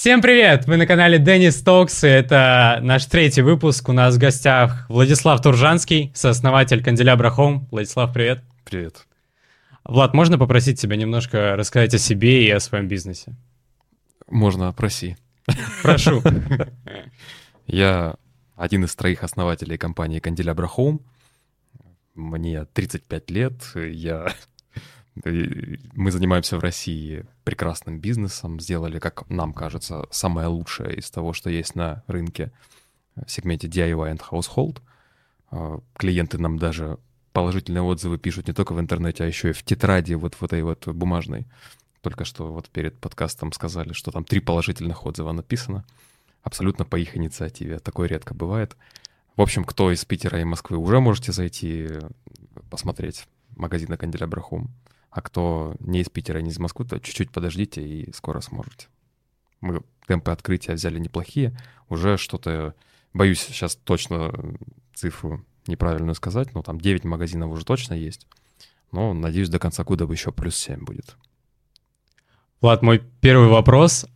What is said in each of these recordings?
Всем привет! Вы на канале Денис Токс, и это наш третий выпуск. У нас в гостях Владислав Туржанский, сооснователь Канделябра Home. Владислав, привет. Привет. Влад, можно попросить тебя немножко рассказать о себе и о своем бизнесе? Можно, проси. Прошу. Я один из троих основателей компании Канделябра Home. Мне 35 лет, я мы занимаемся в России прекрасным бизнесом, сделали, как нам кажется, самое лучшее из того, что есть на рынке в сегменте DIY and Household. А, клиенты нам даже положительные отзывы пишут не только в интернете, а еще и в тетради вот в этой вот бумажной. Только что вот перед подкастом сказали, что там три положительных отзыва написано. Абсолютно по их инициативе. Такое редко бывает. В общем, кто из Питера и Москвы, уже можете зайти посмотреть магазины Канделябра Home. А кто не из Питера, не из Москвы, то чуть-чуть подождите и скоро сможете. Мы темпы открытия взяли неплохие. Уже что-то, боюсь сейчас точно цифру неправильную сказать, но там 9 магазинов уже точно есть. Но, надеюсь, до конца года еще плюс 7 будет. Влад, мой первый вопрос.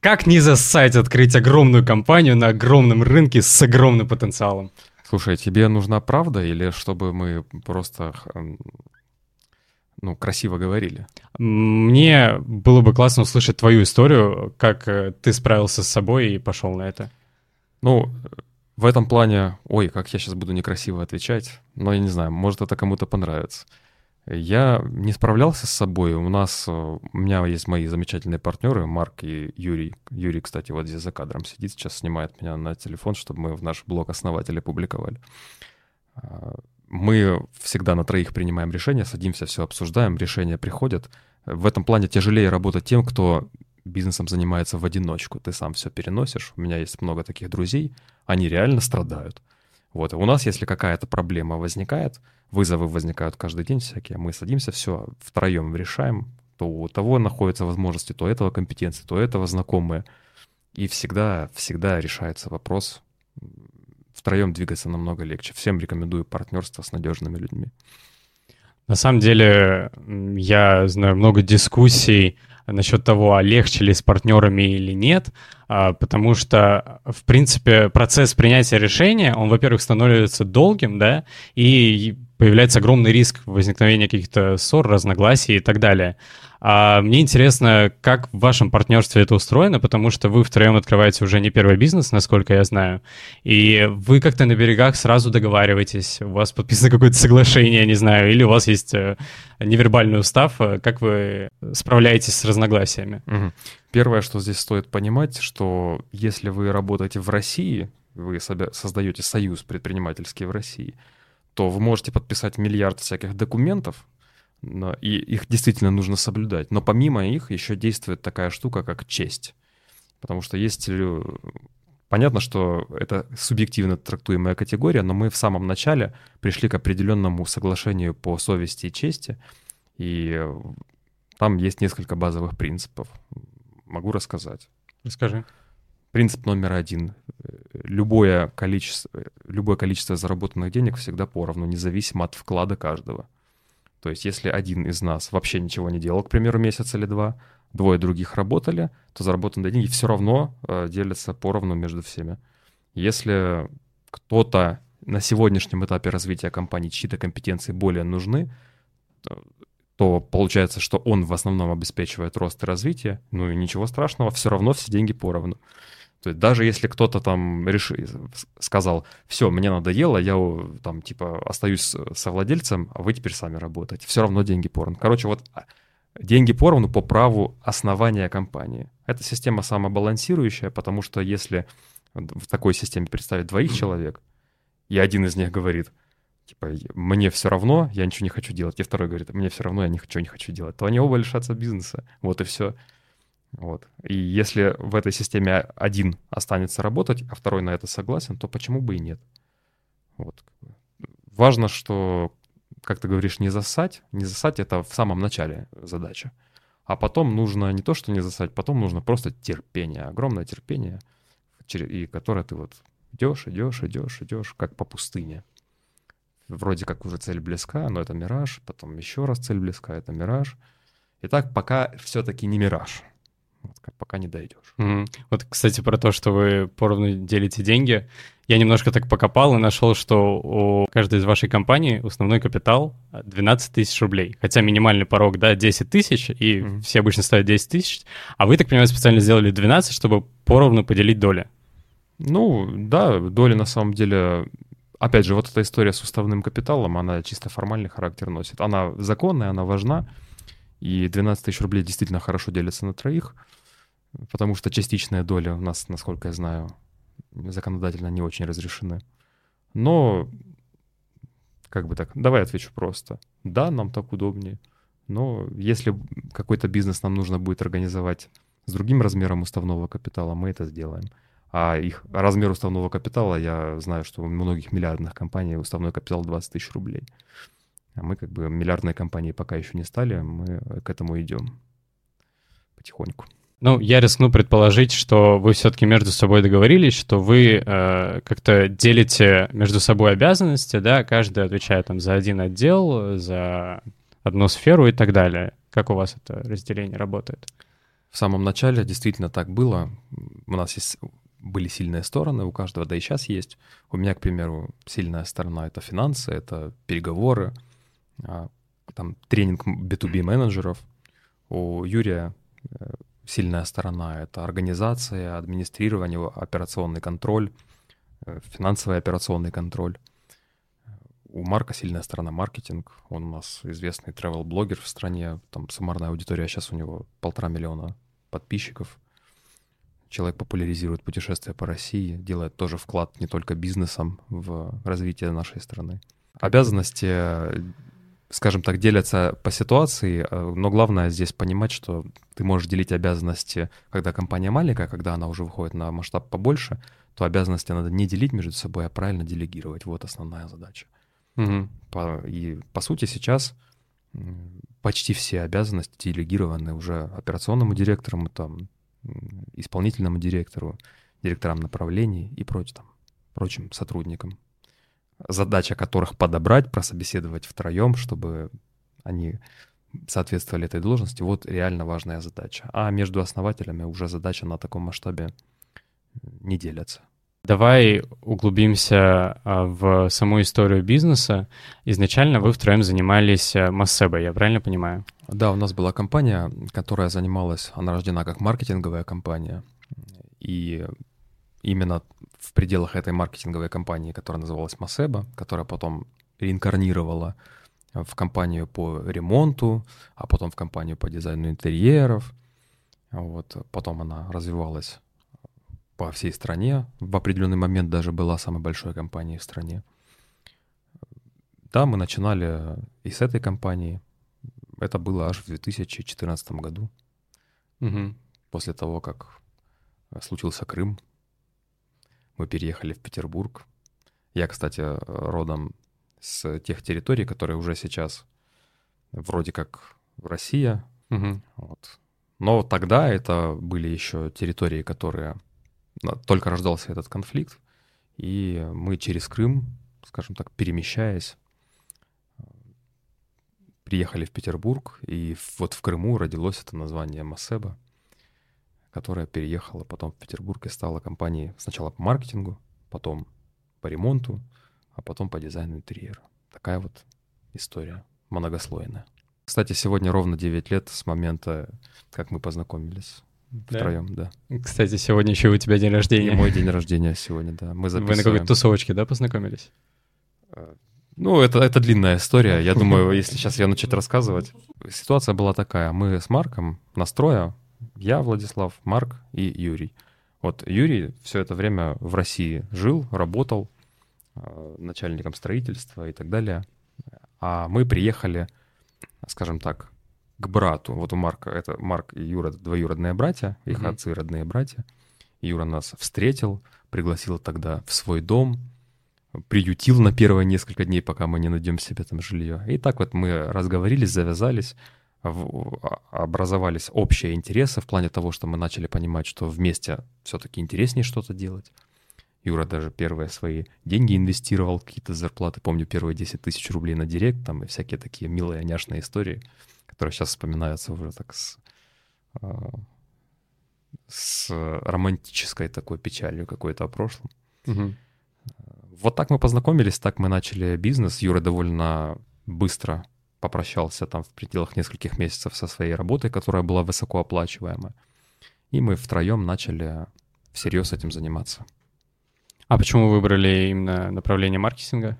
Как не зассать открыть огромную компанию на огромном рынке с огромным потенциалом? Слушай, тебе нужна правда или чтобы мы просто ну, красиво говорили. Мне было бы классно услышать твою историю, как э, ты справился с собой и пошел на это. Ну, в этом плане, ой, как я сейчас буду некрасиво отвечать, но я не знаю, может это кому-то понравится. Я не справлялся с собой. У нас, э, у меня есть мои замечательные партнеры, Марк и Юрий. Юрий, кстати, вот здесь за кадром сидит, сейчас снимает меня на телефон, чтобы мы в наш блог основателя публиковали. Мы всегда на троих принимаем решения, садимся, все обсуждаем, решения приходят. В этом плане тяжелее работать тем, кто бизнесом занимается в одиночку. Ты сам все переносишь. У меня есть много таких друзей, они реально страдают. Вот, у нас, если какая-то проблема возникает, вызовы возникают каждый день всякие, мы садимся, все втроем решаем, то у того находятся возможности, то этого компетенции, то этого знакомые. И всегда, всегда решается вопрос втроем двигаться намного легче. Всем рекомендую партнерство с надежными людьми. На самом деле, я знаю много дискуссий насчет того, а легче ли с партнерами или нет, потому что, в принципе, процесс принятия решения, он, во-первых, становится долгим, да, и появляется огромный риск возникновения каких-то ссор, разногласий и так далее. А мне интересно, как в вашем партнерстве это устроено, потому что вы втроем открываете уже не первый бизнес, насколько я знаю, и вы как-то на берегах сразу договариваетесь, у вас подписано какое-то соглашение, не знаю, или у вас есть э, невербальный устав, как вы справляетесь с разногласиями? Угу. Первое, что здесь стоит понимать, что если вы работаете в России, вы создаете союз предпринимательский в России, то вы можете подписать миллиард всяких документов, и их действительно нужно соблюдать. Но помимо их еще действует такая штука, как честь. Потому что есть... Понятно, что это субъективно трактуемая категория, но мы в самом начале пришли к определенному соглашению по совести и чести, и там есть несколько базовых принципов. Могу рассказать. Расскажи. Принцип номер один. Любое количество, любое количество заработанных денег всегда поровну, независимо от вклада каждого. То есть если один из нас вообще ничего не делал, к примеру, месяц или два, двое других работали, то заработанные деньги все равно э, делятся поровну между всеми. Если кто-то на сегодняшнем этапе развития компании чьи-то компетенции более нужны, то получается, что он в основном обеспечивает рост и развитие, ну и ничего страшного, все равно все деньги поровну. То есть даже если кто-то там решил, сказал, все, мне надоело, я там типа остаюсь совладельцем, а вы теперь сами работаете, все равно деньги поровну. Короче, вот а, деньги поровну по праву основания компании. Эта система самобалансирующая, потому что если в такой системе представить двоих человек, и один из них говорит, типа, мне все равно, я ничего не хочу делать, и второй говорит, мне все равно, я ничего не хочу делать, то они оба лишатся бизнеса. Вот и все. Вот. И если в этой системе один останется работать, а второй на это согласен, то почему бы и нет? Вот. Важно, что, как ты говоришь, не засать. Не засать — это в самом начале задача. А потом нужно не то, что не засать, потом нужно просто терпение, огромное терпение, и которое ты вот идешь, идешь, идешь, идешь, как по пустыне. Вроде как уже цель близка, но это мираж, потом еще раз цель близка, это мираж. И так пока все-таки не мираж. Вот, пока не дойдешь. Mm-hmm. Вот, кстати, про то, что вы поровну делите деньги. Я немножко так покопал и нашел, что у каждой из вашей компаний основной капитал 12 тысяч рублей. Хотя минимальный порог, да, 10 тысяч, и mm-hmm. все обычно ставят 10 тысяч. А вы, так понимаю, специально сделали 12, чтобы поровну поделить доли. Ну, да, доли на самом деле... Опять же, вот эта история с уставным капиталом, она чисто формальный характер носит. Она законная, она важна, и 12 тысяч рублей действительно хорошо делятся на троих, потому что частичная доля у нас, насколько я знаю, законодательно не очень разрешены. Но, как бы так, давай отвечу просто. Да, нам так удобнее. Но если какой-то бизнес нам нужно будет организовать с другим размером уставного капитала, мы это сделаем. А их размер уставного капитала, я знаю, что у многих миллиардных компаний уставной капитал 20 тысяч рублей. А мы как бы миллиардной компанией пока еще не стали, мы к этому идем потихоньку. Ну, я рискну предположить, что вы все-таки между собой договорились, что вы э, как-то делите между собой обязанности, да, каждый отвечает там за один отдел, за одну сферу и так далее. Как у вас это разделение работает? В самом начале действительно так было. У нас есть были сильные стороны, у каждого, да и сейчас есть. У меня, к примеру, сильная сторона — это финансы, это переговоры, а, там тренинг B2B менеджеров. У Юрия э, сильная сторона — это организация, администрирование, операционный контроль, э, финансовый операционный контроль. У Марка сильная сторона — маркетинг. Он у нас известный travel-блогер в стране. Там суммарная аудитория сейчас у него полтора миллиона подписчиков. Человек популяризирует путешествия по России, делает тоже вклад не только бизнесом в развитие нашей страны. Обязанности скажем так, делятся по ситуации, э, но главное здесь понимать, что ты можешь делить обязанности, когда компания маленькая, когда она уже выходит на масштаб побольше, то обязанности надо не делить между собой, а правильно делегировать. Вот основная задача. Угу. По, и по сути сейчас почти все обязанности делегированы уже операционному директору, там, исполнительному директору, директорам направлений и прочим, там, прочим сотрудникам задача которых подобрать, прособеседовать втроем, чтобы они соответствовали этой должности, вот реально важная задача. А между основателями уже задача на таком масштабе не делятся. Давай углубимся а, в саму историю бизнеса. Изначально вы втроем занимались э, Массебой, я правильно понимаю? Да, у нас была компания, которая занималась, она рождена как маркетинговая компания, и именно в пределах этой маркетинговой компании, которая называлась Масеба, которая потом реинкарнировала в компанию по ремонту, а потом в компанию по дизайну интерьеров. Вот. Потом она развивалась по всей стране. В определенный момент даже была самой большой компанией в стране. Да, мы начинали и с этой компании. Это было аж в 2014 году. Угу. После того, как случился Крым, мы переехали в Петербург. Я, кстати, родом с тех территорий, которые уже сейчас вроде как Россия. Угу. Вот. Но тогда это были еще территории, которые только рождался этот конфликт, и мы через Крым, скажем так, перемещаясь, приехали в Петербург, и вот в Крыму родилось это название Масеба которая переехала потом в Петербург и стала компанией сначала по маркетингу, потом по ремонту, а потом по дизайну интерьера. Такая вот история многослойная. Кстати, сегодня ровно 9 лет с момента, как мы познакомились да? втроем, да. Кстати, сегодня еще у тебя день рождения. И мой день рождения сегодня, да. Мы записываем. Вы на какой-то тусовочке, да, познакомились? Э, ну, это, это длинная история. Я думаю, если сейчас я начать рассказывать. Ситуация была такая. Мы с Марком настроя я, Владислав, Марк и Юрий. Вот Юрий все это время в России жил, работал э, начальником строительства и так далее. А мы приехали, скажем так, к брату. Вот у Марка, это Марк и Юра двоюродные братья, их mm-hmm. отцы родные братья. Юра нас встретил, пригласил тогда в свой дом, приютил на первые несколько дней, пока мы не найдем себе там жилье. И так вот мы разговорились, завязались образовались общие интересы в плане того, что мы начали понимать, что вместе все-таки интереснее что-то делать. Юра даже первые свои деньги инвестировал, какие-то зарплаты. Помню, первые 10 тысяч рублей на директ, там и всякие такие милые, няшные истории, которые сейчас вспоминаются уже так с, а, с романтической такой печалью какой-то о прошлом. Мгм. Вот так мы познакомились, так мы начали бизнес. Юра довольно быстро попрощался там в пределах нескольких месяцев со своей работой, которая была высокооплачиваемая. И мы втроем начали всерьез этим заниматься. А почему выбрали именно направление маркетинга?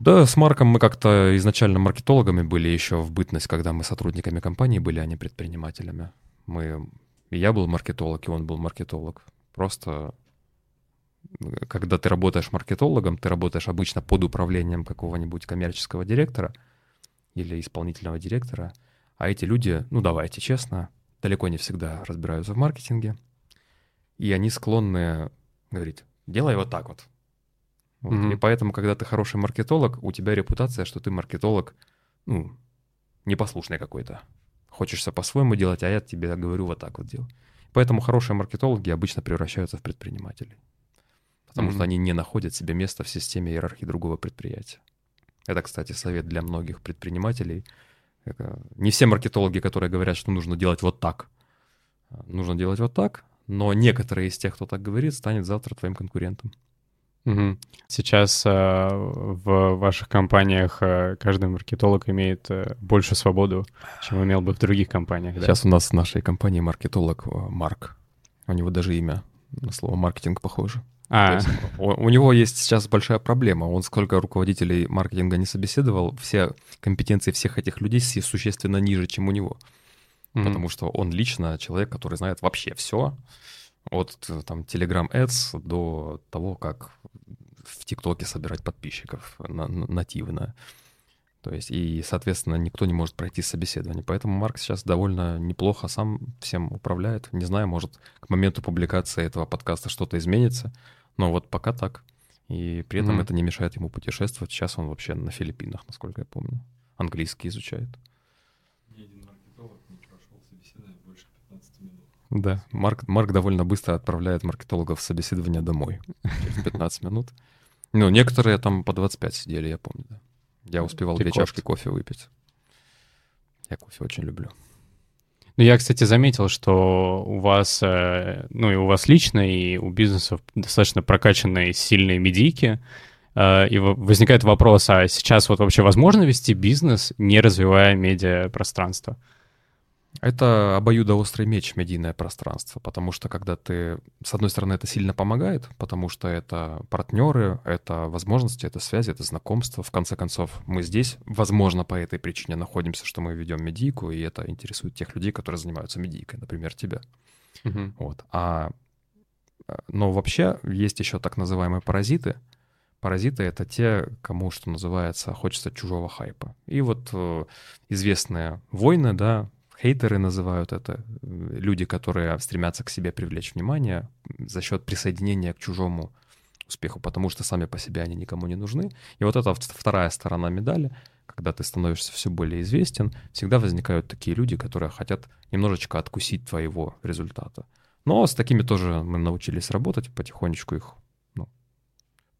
Да, с Марком мы как-то изначально маркетологами были еще в бытность, когда мы сотрудниками компании были, а не предпринимателями. Мы, я был маркетолог, и он был маркетолог. Просто э, когда ты работаешь маркетологом, ты работаешь обычно под управлением какого-нибудь коммерческого директора или исполнительного директора, а эти люди, ну давайте честно, далеко не всегда разбираются в маркетинге, и они склонны говорить, делай вот так вот. Вот. Мгм. И поэтому, когда ты хороший маркетолог, у тебя репутация, что ты маркетолог, ну, непослушный какой-то. Хочешься по-своему делать, а я тебе говорю вот так вот делай. Поэтому хорошие маркетологи обычно превращаются в предпринимателей. Потому Мгм. что они не находят себе места в системе иерархии другого предприятия. Это, кстати, совет для многих предпринимателей. Это Не все маркетологи, которые говорят, что нужно делать вот так. Нужно делать вот так, но некоторые из тех, кто так говорит, станет завтра твоим конкурентом. Сейчас э, в ваших компаниях э, каждый маркетолог имеет э, больше свободу, чем имел бы в других компаниях, да? Сейчас у нас в нашей компании маркетолог э, Марк. У него даже имя на слово маркетинг похоже. А, есть у, у него есть сейчас большая проблема. Он сколько руководителей маркетинга не собеседовал, все компетенции всех этих людей существенно ниже, чем у него. мгм. Потому что он лично человек, который знает вообще все. От э, там Telegram Ads до того, как в ТикТоке собирать подписчиков на- на- нативно. То есть, и, соответственно, никто не может пройти собеседование. Поэтому Марк сейчас довольно неплохо сам всем управляет. Не знаю, может, к моменту публикации этого подкаста что-то изменится. Но вот пока так. И при этом Мгм. это не мешает ему путешествовать. Сейчас он вообще на Филиппинах, насколько я помню. Английский изучает. Ни один маркетолог не прошел собеседование больше 15 минут. Да, Марк, Марк довольно быстро отправляет маркетологов в собеседование домой через 15 минут. Ну, некоторые там по 25 сидели, я помню, да. Я успевал две чашки кофе выпить. Я кофе очень люблю. Ну, я, кстати, заметил, что у вас, э, ну, и у вас лично, и у бизнесов достаточно прокачанные сильные медийки. Э, И возникает вопрос, а сейчас вот вообще возможно вести бизнес, не развивая медиапространство? Это обоюдоострый меч медийное пространство, потому что когда ты, с одной стороны, это сильно помогает, потому что это партнеры, это возможности, это связи, это знакомства. В конце концов, мы здесь, возможно, по этой причине находимся, что мы ведем медийку, и это интересует тех людей, которые занимаются медийкой, например, тебя. Вот. А, но вообще есть еще так называемые паразиты. Паразиты — это те, кому, что называется, хочется чужого хайпа. И вот э, известные войны, да, хейтеры называют это, люди, которые стремятся к себе привлечь внимание за счет присоединения к чужому успеху, потому что сами по себе они никому не нужны. И вот это вторая сторона медали, когда ты становишься все более известен, всегда возникают такие люди, которые хотят немножечко откусить твоего результата. Но с такими тоже мы научились работать, потихонечку их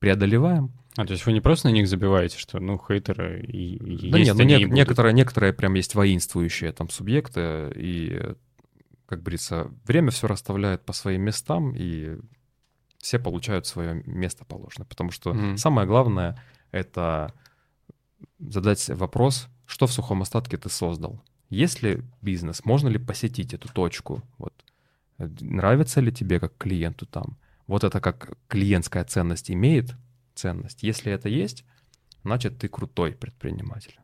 преодолеваем. А, то есть вы не просто на них забиваете, что, ну, хейтеры и, Да есть нет, ну, будут? некоторые, некоторые прям есть воинствующие там субъекты, и, как говорится, время все расставляет по своим местам, и все получают свое место положено. Потому что Мгм. самое главное — это задать вопрос, что в сухом остатке ты создал. Есть ли бизнес, можно ли посетить эту точку? Вот. Нравится ли тебе как клиенту там? Вот это как клиентская ценность имеет ценность. Если это есть, значит, ты крутой предприниматель.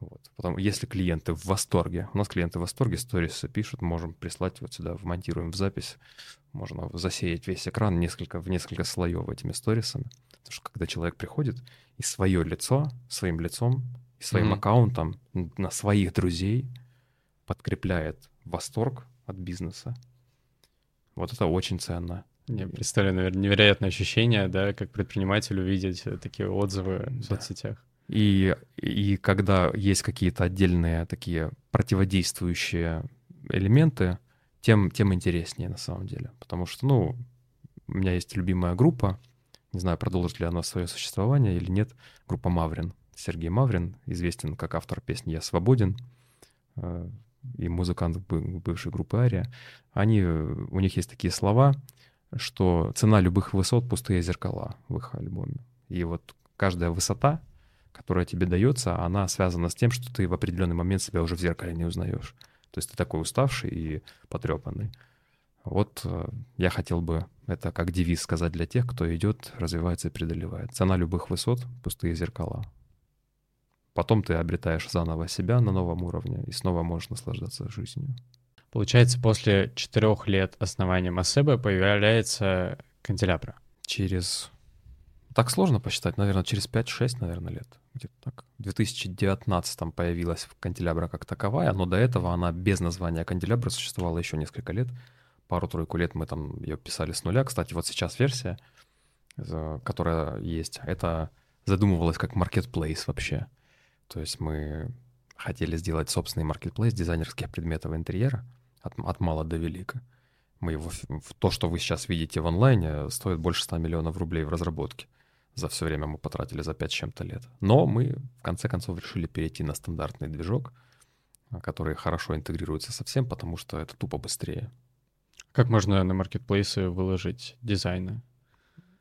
Вот. Потом, если клиенты в восторге, у нас клиенты в восторге, сторисы пишут, можем прислать вот сюда, вмонтируем в запись, можно засеять весь экран несколько, в несколько слоев этими сторисами. Потому что когда человек приходит и свое лицо, своим лицом, и своим Мгм. аккаунтом на своих друзей подкрепляет восторг от бизнеса, вот это очень ценно. Я представляю, наверное, невероятное ощущение, да, как предприниматель увидеть э, такие отзывы в соцсетях. И, и когда есть какие-то отдельные такие противодействующие элементы, тем, тем интереснее на самом деле. Потому что, ну, у меня есть любимая группа, не знаю, продолжит ли она свое существование или нет, группа Маврин. Сергей Маврин, известен как автор песни «Я свободен». Э, и музыкант бы- бывшей группы Ария, они, э, у них есть такие слова, что цена любых высот — пустые зеркала в их альбоме. И вот каждая высота, которая тебе дается, она связана с тем, что ты в определенный момент себя уже в зеркале не узнаешь. То есть ты такой уставший и потрепанный. Вот э, я хотел бы это как девиз сказать для тех, кто идет, развивается и преодолевает. Цена любых высот — пустые зеркала. Потом ты обретаешь заново себя на новом уровне и снова можешь наслаждаться жизнью. Получается, после четырех лет основания Масеба появляется канделябра. Через... Так сложно посчитать, наверное, через 5-6, наверное, лет. Где-то так. В 2019 появилась канделябра как таковая, но до этого она без названия канделябра существовала еще несколько лет. Пару-тройку лет мы там ее писали с нуля. Кстати, вот сейчас версия, которая есть, это задумывалась как marketplace вообще. То есть мы хотели сделать собственный marketplace дизайнерских предметов интерьера от, от мала до велика. Мы его, то, что вы сейчас видите в онлайне, стоит больше 100 миллионов рублей в разработке. За все время мы потратили за 5 с чем-то лет. Но мы, в конце концов, решили перейти на стандартный движок, а, который хорошо интегрируется со всем, потому что это тупо быстрее. Как можно на маркетплейсы выложить дизайны?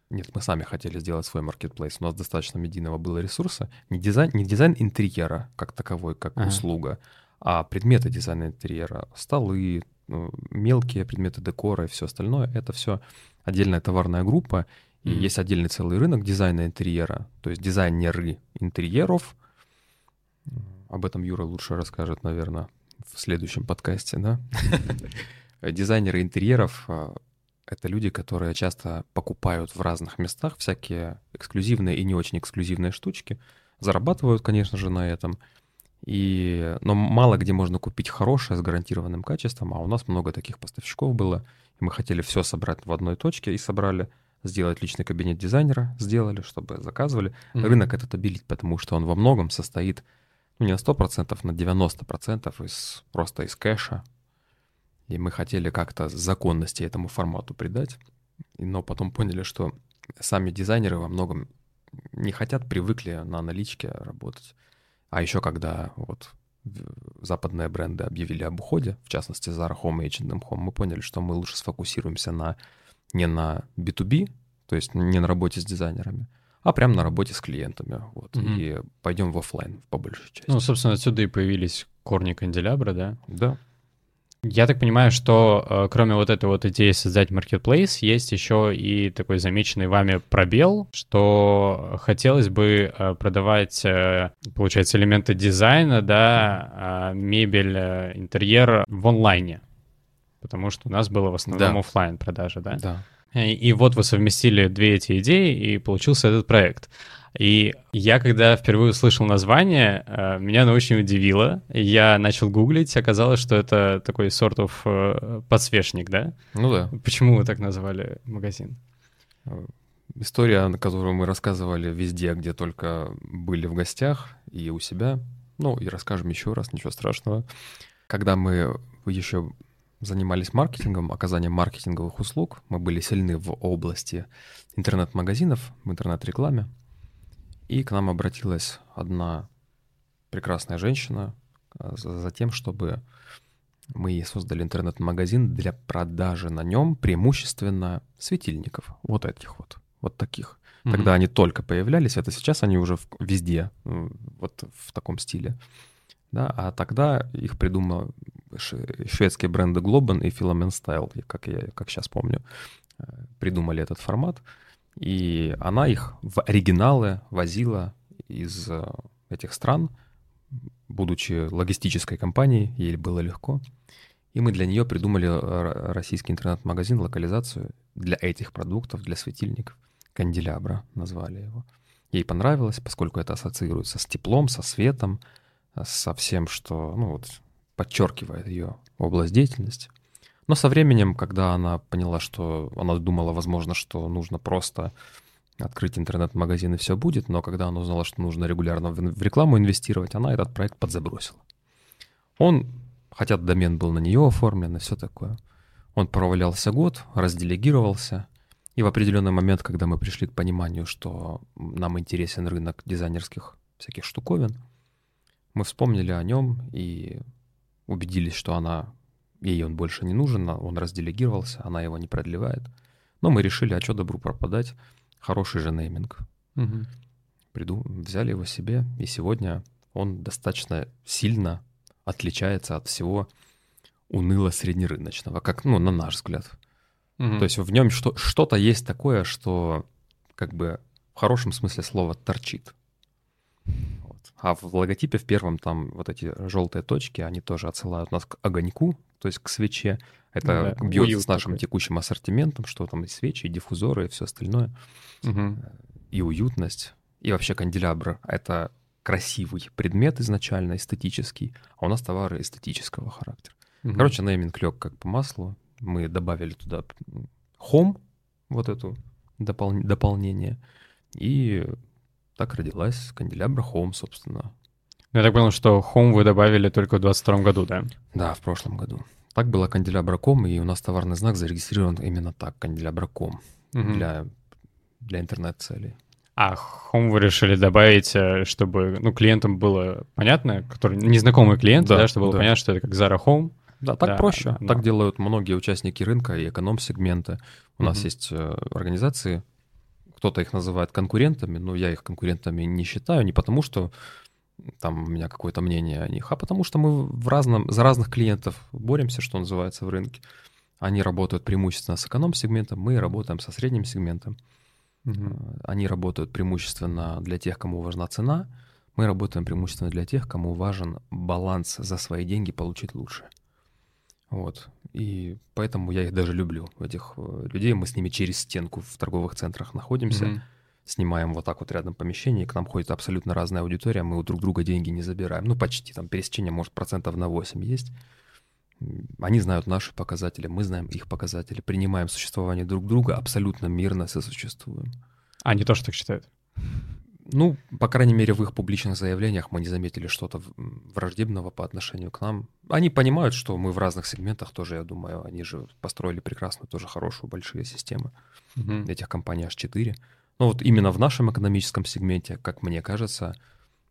Нет, мы сами хотели сделать свой маркетплейс. У нас достаточно медийного было ресурса. Не дизайн, не дизайн интерьера как таковой, как Ага. услуга, а предметы дизайна интерьера. Столы, ну, мелкие предметы декора и все остальное. Это все отдельная товарная группа. И Мгм. есть отдельный целый рынок дизайна интерьера. То есть дизайнеры интерьеров. Об этом Юра лучше расскажет, наверное, в следующем подкасте, да? Дизайнеры интерьеров а, это люди, которые часто покупают в разных местах всякие эксклюзивные и не очень эксклюзивные штучки, зарабатывают, конечно же, на этом. И, но мало где можно купить хорошее с гарантированным качеством, а у нас много таких поставщиков было. И мы хотели все собрать в одной точке и собрали, сделать личный кабинет дизайнера, сделали, чтобы заказывали. Мгм. Рынок этот обелить, потому что он во многом состоит, ну не на 100%, на 90% из, просто из кэша. И мы хотели как-то законности этому формату придать. Но потом поняли, что сами дизайнеры во многом не хотят, привыкли на наличке работать. А еще когда вот западные бренды объявили об уходе, в частности Zara Home и H&M Home, мы поняли, что мы лучше сфокусируемся на не на B2B, то есть не на работе с дизайнерами, а прям на работе с клиентами. Вот, Мгм. И пойдем в офлайн по большей части. Ну, собственно, отсюда и появились корни Candellabra, да? да. Я так понимаю, что э, кроме вот этой вот идеи создать маркетплейс, есть еще и такой замеченный вами пробел, что хотелось бы э, продавать, э, получается, элементы дизайна, да, э, мебель, э, интерьер в онлайне. Потому что у нас было в основном Да. оффлайн продажа, да? Да. И, и вот вы совместили две эти идеи, и получился этот проект. И я, когда впервые услышал название, э, меня оно очень удивило. Я начал гуглить, оказалось, что это такой сорт of э, подсвечник, да? Ну да. Почему вы так назвали магазин? История, на которую мы рассказывали везде, где только были в гостях и у себя. Ну, и расскажем еще раз, ничего страшного. Когда мы еще занимались маркетингом, оказанием маркетинговых услуг, мы были сильны в области интернет-магазинов, в интернет-рекламе. И к нам обратилась одна прекрасная женщина а, за, тем, чтобы мы ей создали интернет-магазин для продажи на нем преимущественно светильников. Вот этих вот. Вот таких. Тогда они только появлялись, это сейчас они уже везде, вот в таком стиле. Да, а тогда их придумал шведские бренды Globen и Philomene Style, как я как сейчас помню, э, придумали этот формат. И она их в оригиналы возила из э, этих стран, будучи логистической компанией, ей было легко. И мы для нее придумали э, российский интернет-магазин, локализацию для этих продуктов, для светильников. Канделябра назвали его. Ей понравилось, поскольку это ассоциируется с теплом, со светом, э, со всем, что ну, вот, подчеркивает ее область деятельности. Но со временем, когда она поняла, что она думала, возможно, что нужно просто открыть интернет-магазин и все будет, но когда она узнала, что нужно регулярно в рекламу инвестировать, она этот проект подзабросила. Он, хотя домен был на нее оформлен и все такое, он провалялся год, разделегировался, и в определенный момент, когда мы пришли к пониманию, что нам интересен рынок дизайнерских всяких штуковин, мы вспомнили о нем и убедились, что она, ей он больше не нужен, а он разделегировался, она его не продлевает. Но мы решили, а что добру пропадать, хороший же нейминг. Мгм. Приду, взяли его себе, и сегодня он достаточно сильно отличается от всего уныло среднерыночного, как, ну, на наш взгляд. Мгм. То есть в нем что- что-то есть такое, что как бы в хорошем смысле слова торчит. Вот. А в логотипе в первом там вот эти желтые точки, они тоже отсылают нас к огоньку, то есть к свече. Это Ну да, бьется с нашим такой. текущим ассортиментом, что там и свечи, и диффузоры, и все остальное. Мгм. И уютность. И вообще канделябр — это красивый предмет изначально, эстетический, а у нас товары эстетического характера. Мгм. Короче, нейминг лег как по маслу. Мы добавили туда хом, вот эту допол- дополнение. И так родилась канделябра хом, собственно. Ну, Я так понял, что Home вы добавили только в 22 году, да? Да, в прошлом году. Так было канделябра.ком, и у нас товарный знак зарегистрирован именно так, канделябра.ком, Мгм. для, для интернет-целей. А Home вы решили добавить, э, чтобы ну, клиентам было понятно, которые незнакомые клиенты, да, Да, чтобы было да. понятно, что это как Zara Home. Да, так Да, проще. да, так делают многие участники рынка и эконом-сегмента. У нас Мгм. есть э, организации, кто-то их называет конкурентами, но я их конкурентами не считаю, не потому что там у меня какое-то мнение о них, а потому что мы в разном, за разных клиентов боремся, что называется, в рынке. Они работают преимущественно с эконом-сегментом, мы работаем со средним сегментом. Э, Они работают преимущественно для тех, кому важна цена, мы работаем преимущественно для тех, кому важен баланс за свои деньги получить лучше. Вот. И поэтому я их даже люблю, этих э, людей. Мы с ними через стенку в торговых центрах находимся, Мгм. Снимаем вот так вот рядом помещение, и к нам ходит абсолютно разная аудитория, мы у друг друга деньги не забираем. Ну, почти, там пересечение, может, процентов на 8 есть. Они знают наши показатели, мы знаем их показатели, принимаем существование друг друга, абсолютно мирно сосуществуем. А, не то, что так считают. Ну, по крайней мере, в их публичных заявлениях мы не заметили что-то враждебного по отношению к нам. Они понимают, что мы в разных сегментах тоже, я думаю, они же построили прекрасную, тоже хорошую, большие системы. Мгм. Этих компаний аж 4. Но вот именно в нашем экономическом сегменте, как мне кажется,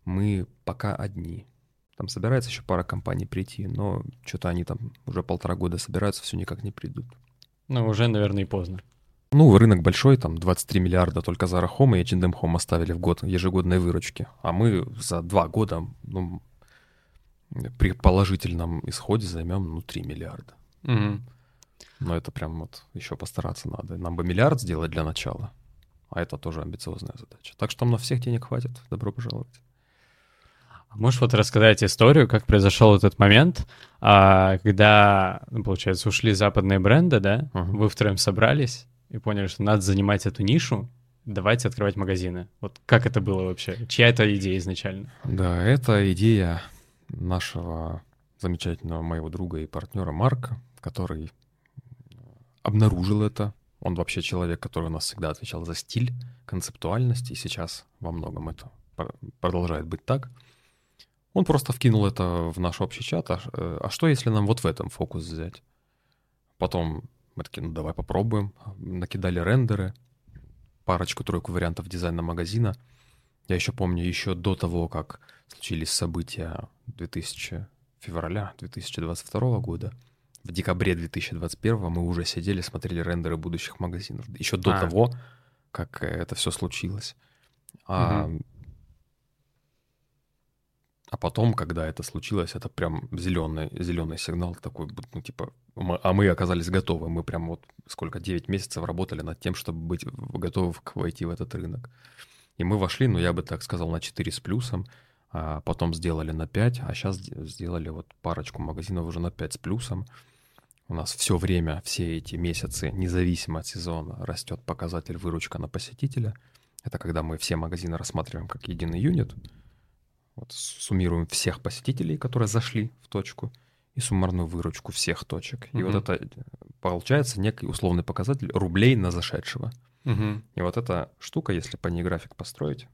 мы пока одни. Там собирается еще пара компаний прийти, но что-то они там уже полтора года собираются, все никак не придут. Ну, уже, наверное, и поздно. Ну, рынок большой, там 23 миллиарда только Zara Home и H&M Home оставили в год ежегодной выручки. А мы за два года, ну, при положительном исходе займем, ну, 3 миллиарда. Мгм. Но это прям вот еще постараться надо. Нам бы миллиард сделать для начала, а это тоже амбициозная задача. Так что нам на всех денег хватит. Добро пожаловать. А Можешь вот рассказать историю, как произошел этот момент, а, когда, ну, получается, ушли западные бренды, да? Мгм. Вы втроем собрались и поняли, что надо занимать эту нишу, давайте открывать магазины. Вот как это было вообще? Чья это идея изначально? Да, это идея нашего замечательного моего друга и партнера Марка, который обнаружил это. Он вообще человек, который у нас всегда отвечал за стиль, концептуальность, и сейчас во многом это пр- продолжает быть так. Он просто вкинул это в наш общий чат. А, э, а что, если нам вот в этом фокус взять? Потом мы такие, ну давай попробуем. Накидали рендеры, парочку-тройку вариантов дизайна магазина. Я еще помню, еще до того, как случились события 2000 февраля 2022 года, в декабре 2021 мы уже сидели, смотрели рендеры будущих магазинов. Еще до А. того, как э, это все случилось. А, а потом, когда это случилось, это прям зеленый, зеленый сигнал такой, ну, типа, мы- а мы оказались готовы. Мы прям вот сколько, 9 месяцев работали над тем, чтобы быть готовы к- войти в этот рынок. И мы вошли, ну, я бы так сказал, на 4 с плюсом, а потом сделали на 5, а сейчас сделали вот парочку магазинов уже на 5 с плюсом. У нас все время, все эти месяцы, независимо от сезона, растет показатель выручка на посетителя. Это когда мы все магазины рассматриваем как единый юнит. Вот суммируем всех посетителей, которые зашли в точку, и суммарную выручку всех точек. И вот это э, получается некий условный показатель рублей на зашедшего. Мгм. И вот эта штука, если по ней график построить,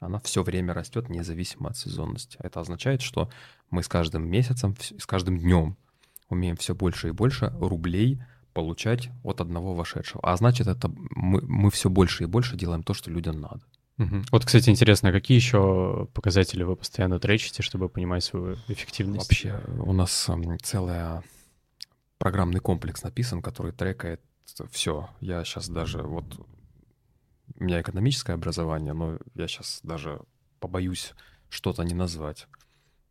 она все время растет независимо от сезонности. Это означает, что мы с каждым месяцем, с каждым днем умеем все больше и больше рублей получать от одного вошедшего. А значит, это мы, мы все больше и больше делаем то, что людям надо. Мгм. Вот, кстати, интересно, какие еще показатели вы постоянно тречите, чтобы понимать свою эффективность? Вообще, у нас м, целый программный комплекс написан, который трекает все. Я сейчас даже вот... У меня экономическое образование, но я сейчас даже побоюсь что-то не назвать.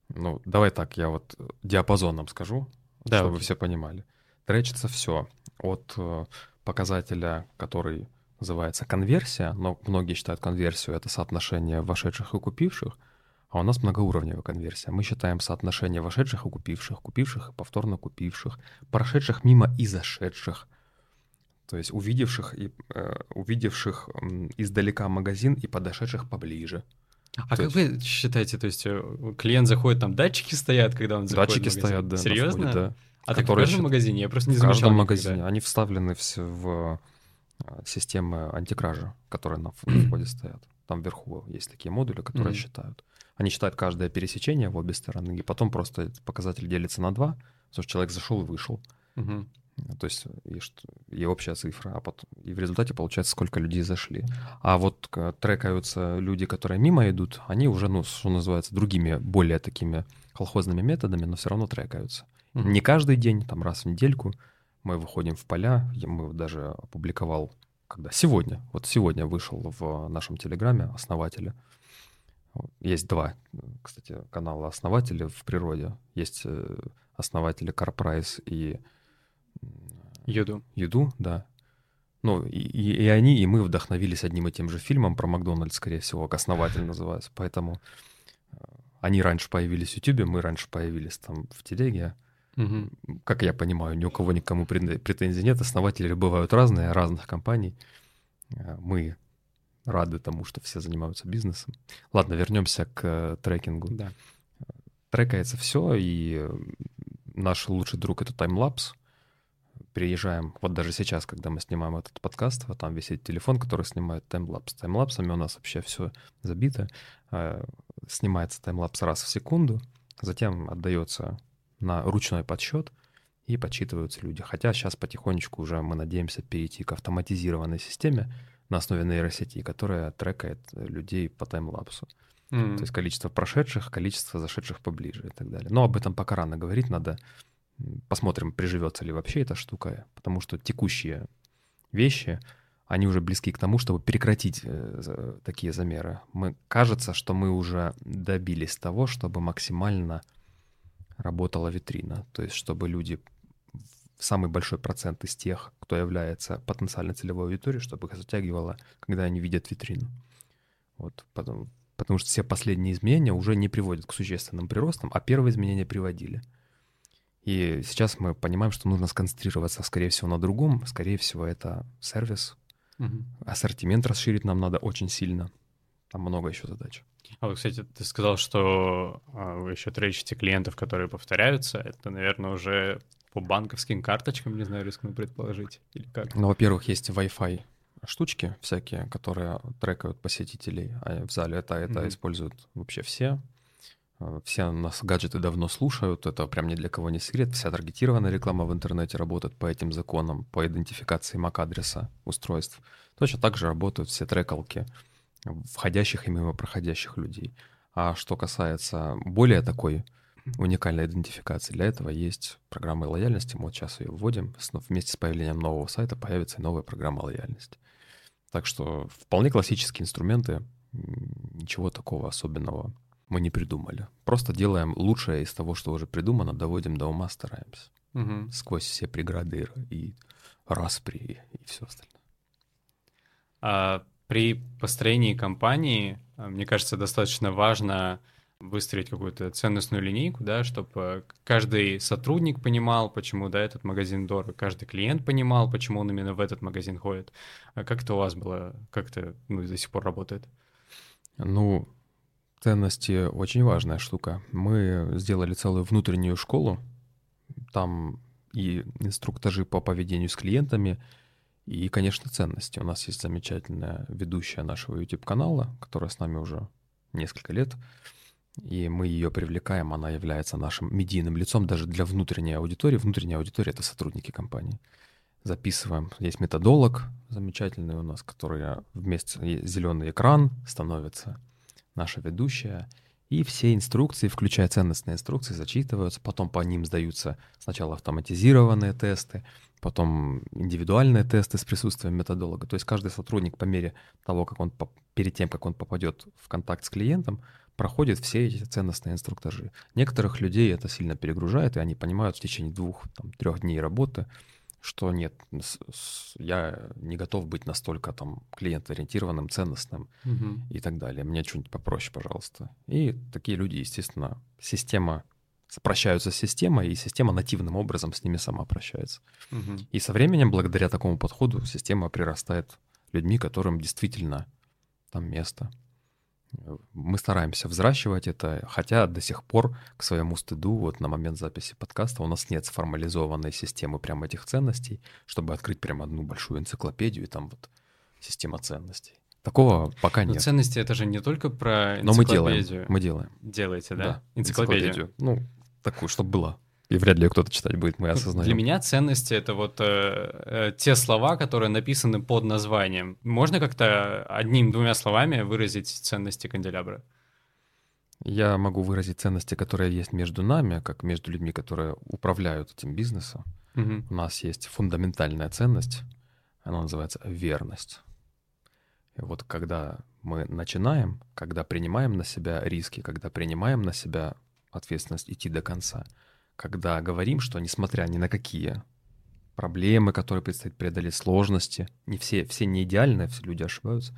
Ну, давай так, я вот диапазоном скажу, Да, чтобы окей. все понимали. Тречится все от э, показателя, который называется конверсия, но многие считают конверсию это соотношение вошедших и купивших, а у нас многоуровневая конверсия. Мы считаем соотношение вошедших и купивших, купивших и повторно купивших, прошедших мимо и зашедших. То есть увидевших, и, э, увидевших издалека магазин и подошедших поближе. А То как вы считаете, то есть э, клиент заходит, там датчики стоят, когда он заходит Датчики в стоят, да, Серьезно? входе, да. А так в каждом счит- магазине? Я просто не в замечал каждом никогда. магазине. Они вставлены все в э, системы антикражи, которые на в- входе стоят. Там вверху есть такие модули, которые считают. Они считают каждое пересечение в обе стороны, и потом просто показатель делится на два, потому что человек зашел и вышел. Мгм. То есть и, что, и общая цифра, а потом и в результате получается, сколько людей зашли. А вот к- трекаются люди, которые мимо идут, они уже, ну, что называется, другими, более такими колхозными методами, но все равно трекаются. Мгм. Не каждый день, там раз в недельку мы выходим в поля. Я- Мы даже опубликовал, когда сегодня, вот сегодня вышел в нашем телеграме основателя. Есть два, э, кстати, канала основателя в природе. Есть э, основатели CarPrice и м, Юду. Юду, да. Ну, и, и- они, и мы вдохновились одним и тем же фильмом про Макдональдс, скорее всего, как основатель называется. Поэтому э, они раньше появились в Ютубе, мы раньше появились там в телеге. Мгм. Как я понимаю, ни у кого никому претензий нет. Основатели бывают разные, разных компаний. Э, Мы рады тому, что все занимаются бизнесом. Ладно, вернемся к э, трекингу. Да. Трекается все, и наш лучший друг — это таймлапс. Приезжаем, вот даже сейчас, когда мы снимаем этот подкаст, вот там висит телефон, который снимает таймлапс. Таймлапсами у нас вообще все забито. Э, Снимается таймлапс раз в секунду, затем отдается на ручной подсчет, и подсчитываются люди. Хотя сейчас потихонечку уже мы надеемся перейти к автоматизированной системе на основе нейросети, которая трекает людей по таймлапсу. М. То есть количество прошедших, количество зашедших поближе и так далее. Но об этом пока рано говорить, надо посмотрим, приживется ли вообще эта штука, потому что текущие вещи, они уже близки к тому, чтобы прекратить э, такие замеры. Мы, кажется, что мы уже добились того, чтобы максимально работала витрина, то есть чтобы люди самый большой процент из тех, кто является потенциальной целевой аудиторией, чтобы их затягивало, когда они видят витрину. Вот, потому, потому что все последние изменения уже не приводят к существенным приростам, а первые изменения приводили. И сейчас мы понимаем, что нужно сконцентрироваться, скорее всего, на другом. Скорее всего, это сервис. Мгм. Ассортимент расширить нам надо очень сильно. Там много еще задач. А вот, кстати, ты сказал, что а, вы еще тречите клиентов, которые повторяются. Это, наверное, уже по банковским карточкам, не знаю, рискну предположить. Или как? Ну, во-первых, есть Wi-Fi штучки всякие, которые трекают посетителей а в зале. Это, это Мгм. используют вообще все. Э, Все нас гаджеты давно слушают, это прям ни для кого не секрет. Вся таргетированная реклама в интернете работает по этим законам, по идентификации MAC-адреса устройств. Точно так же работают все трекалки входящих и мимо проходящих людей. А что касается более такой уникальной идентификации, для этого есть программа лояльности. Мы вот сейчас ее вводим. Вместе с появлением нового сайта появится и новая программа лояльности. Так что вполне классические инструменты, ничего такого особенного мы не придумали. Просто делаем лучшее из того, что уже придумано, доводим до ума, стараемся. Мгм. Сквозь все преграды и распри и все остальное. А при построении компании, а, мне кажется, достаточно важно выстроить какую-то ценностную линейку, да, чтобы каждый сотрудник понимал, почему, да, этот магазин дорог, каждый клиент понимал, почему он именно в этот магазин ходит. А как это у вас было, как это ну, до сих пор работает? Ну, ценности очень важная штука. Мы сделали целую внутреннюю школу. Там и инструктажи по поведению с клиентами, и, конечно, ценности. У нас есть замечательная ведущая нашего YouTube-канала, которая с нами уже несколько лет, и мы ее привлекаем, она является нашим медийным лицом даже для внутренней аудитории. Внутренняя аудитория — это сотрудники компании. записываем. Есть методолог замечательный у нас, который вместе зеленый экран становится наша ведущая. И все инструкции, включая ценностные инструкции, зачитываются, потом по ним сдаются сначала автоматизированные тесты, потом индивидуальные тесты с присутствием методолога. То есть каждый сотрудник по мере того, как он перед тем, как он попадет в контакт с клиентом, проходит все эти ценностные инструктажи. Некоторых людей это сильно перегружает, и они понимают в течение двух-трех дней работы, что нет, я не готов быть настолько там клиент-ориентированным, ценностным угу. и так далее. Мне что-нибудь попроще, пожалуйста. И такие люди, естественно, система прощаются с системой, и система нативным образом с ними сама прощается. Угу. И со временем, благодаря такому подходу, система прирастает людьми, которым действительно там место мы стараемся взращивать это, хотя до сих пор, к своему стыду, вот на момент записи подкаста у нас нет сформализованной системы прям этих ценностей, чтобы открыть прям одну большую энциклопедию и там вот система ценностей. Такого пока Но нет. ценности это же не только про энциклопедию. Но мы делаем, мы делаем. Делаете, да? да энциклопедию. энциклопедию. Ну, такую, чтобы была и вряд ли кто-то читать будет, мы осознаем. Для меня ценности — это вот э, э, те слова, которые написаны под названием. Можно как-то одним-двумя словами выразить ценности канделябра? Я могу выразить ценности, которые есть между нами, как между людьми, которые управляют этим бизнесом. Угу. У нас есть фундаментальная ценность, она называется верность. И вот когда мы начинаем, когда принимаем на себя риски, когда принимаем на себя ответственность идти до конца — когда говорим, что несмотря ни на какие проблемы, которые предстоит преодолеть, сложности, не все, все не идеальные, все люди ошибаются.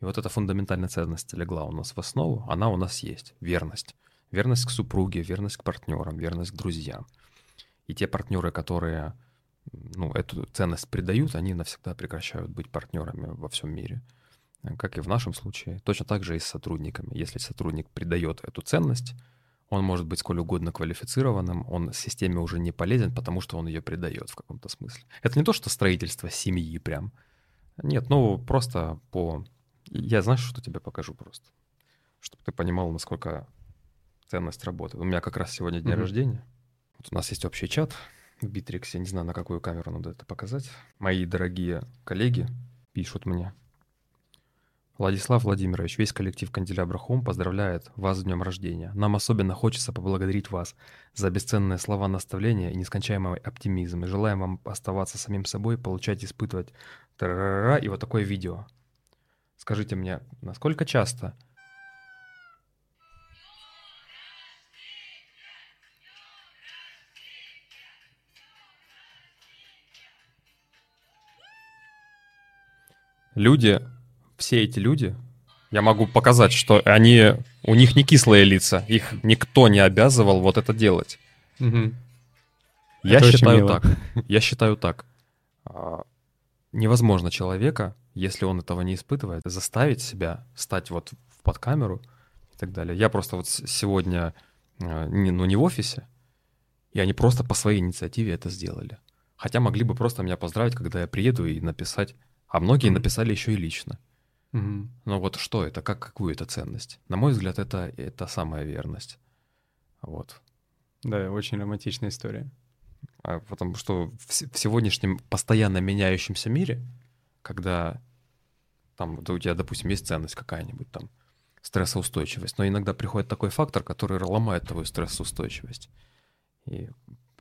И вот эта фундаментальная ценность легла у нас в основу, она у нас есть, верность. Верность к супруге, верность к партнерам, верность к друзьям. И те партнеры, которые ну, эту ценность придают, они навсегда прекращают быть партнерами во всем мире. Как и в нашем случае. Точно так же и с сотрудниками. Если сотрудник придает эту ценность, он может быть сколь угодно квалифицированным, он системе уже не полезен, потому что он ее предает в каком-то смысле. Это не то, что строительство семьи прям. Нет, ну просто по... Я знаешь, что тебе покажу просто? Чтобы ты понимал, насколько ценность работы. У меня как раз сегодня день mm-hmm. рождения. Вот у нас есть общий чат в Битриксе. Не знаю, на какую камеру надо это показать. Мои дорогие коллеги пишут мне. Владислав Владимирович, весь коллектив Канделябра Хом поздравляет вас с днем рождения. Нам особенно хочется поблагодарить вас за бесценные слова наставления и нескончаемый оптимизм. И желаем вам оставаться самим собой, получать, испытывать и вот такое видео. Скажите мне, насколько часто люди все эти люди, я могу показать, что они, у них не кислые лица, их никто не обязывал вот это делать. Угу. Я это считаю так. Я считаю так. А, невозможно человека, если он этого не испытывает, заставить себя стать вот под камеру и так далее. Я просто вот сегодня, а, ну не в офисе, и они просто по своей инициативе это сделали. Хотя могли бы просто меня поздравить, когда я приеду и написать. А многие написали еще и лично. Угу. Но вот что это, как, какую это ценность? На мой взгляд, это, это самая верность. Вот. Да, очень романтичная история. А потому что в, в сегодняшнем постоянно меняющемся мире, когда там у тебя, допустим, есть ценность какая-нибудь там, стрессоустойчивость, но иногда приходит такой фактор, который ломает твою стрессоустойчивость. И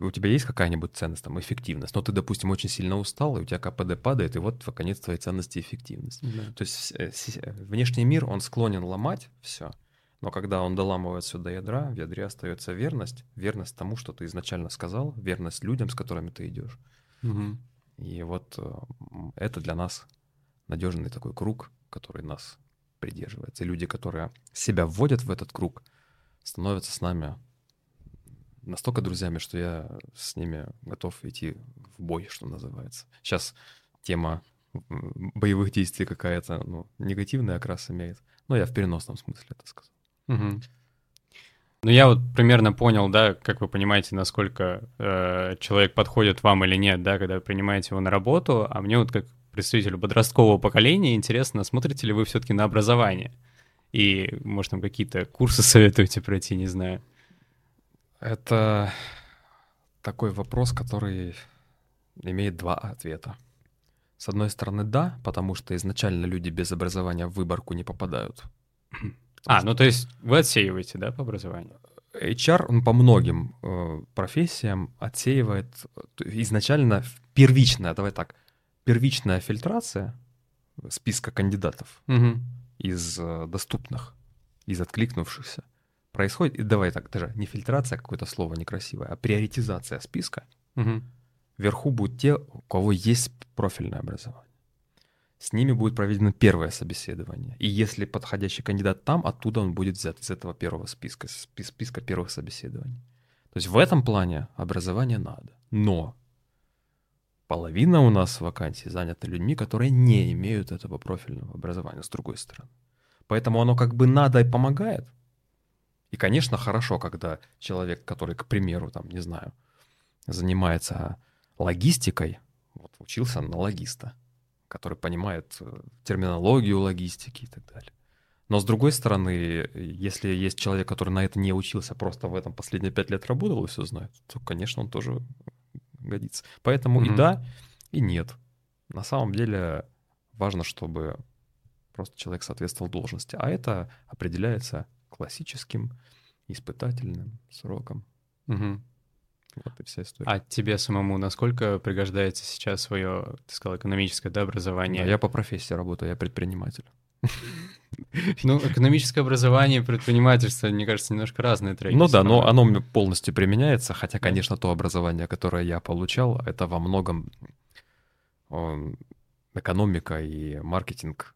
у тебя есть какая-нибудь ценность, там, эффективность, но ты, допустим, очень сильно устал, и у тебя КПД падает, и вот, наконец, твоей ценности эффективность. Да. То есть э, э, внешний мир, он склонен ломать все, но когда он доламывается до ядра, в ядре остается верность, верность тому, что ты изначально сказал, верность людям, с которыми ты идешь. Угу. И вот э, это для нас надежный такой круг, который нас придерживается. И люди, которые себя вводят в этот круг, становятся с нами настолько друзьями, что я с ними готов идти в бой, что называется. Сейчас тема боевых действий какая-то, ну, негативный окрас имеет. Но я в переносном смысле это сказал. Угу. Ну, я вот примерно понял, да, как вы понимаете, насколько э, человек подходит вам или нет, да, когда вы принимаете его на работу. А мне вот как представителю подросткового поколения интересно, смотрите ли вы все-таки на образование? И, может, там какие-то курсы советуете пройти, не знаю. Это такой вопрос, который имеет два ответа. С одной стороны, да, потому что изначально люди без образования в выборку не попадают. А, ну то есть вы отсеиваете, да, по образованию? HR он по многим э, профессиям отсеивает изначально первичная, давай так, первичная фильтрация списка кандидатов Угу. из э, доступных, из откликнувшихся происходит, и давай так, даже не фильтрация, какое-то слово некрасивое, а приоритизация списка. Угу. Вверху будут те, у кого есть профильное образование. С ними будет проведено первое собеседование. И если подходящий кандидат там, оттуда он будет взят из этого первого списка, спи- списка первых собеседований. То есть в этом плане образование надо. Но половина у нас вакансий занята людьми, которые не имеют этого профильного образования, с другой стороны. Поэтому оно как бы надо и помогает. И, конечно, хорошо, когда человек, который, к примеру, там, не знаю, занимается логистикой, вот учился на логиста, который понимает э, терминологию логистики и так далее. Но с другой стороны, если есть человек, который на это не учился, просто в этом последние пять лет работал и все знает, то, конечно, он тоже годится. Поэтому и Мгм. да, и нет. На самом деле важно, чтобы просто человек соответствовал должности. А это определяется классическим испытательным сроком. Угу. Вот и вся история. А тебе самому насколько пригождается сейчас свое, ты сказал, экономическое да, образование? Да, я по профессии работаю, я предприниматель. Ну, экономическое образование и предпринимательство, мне кажется, немножко разные треки. Ну да, но оно полностью применяется, хотя, конечно, то образование, которое я получал, это во многом м, экономика и маркетинг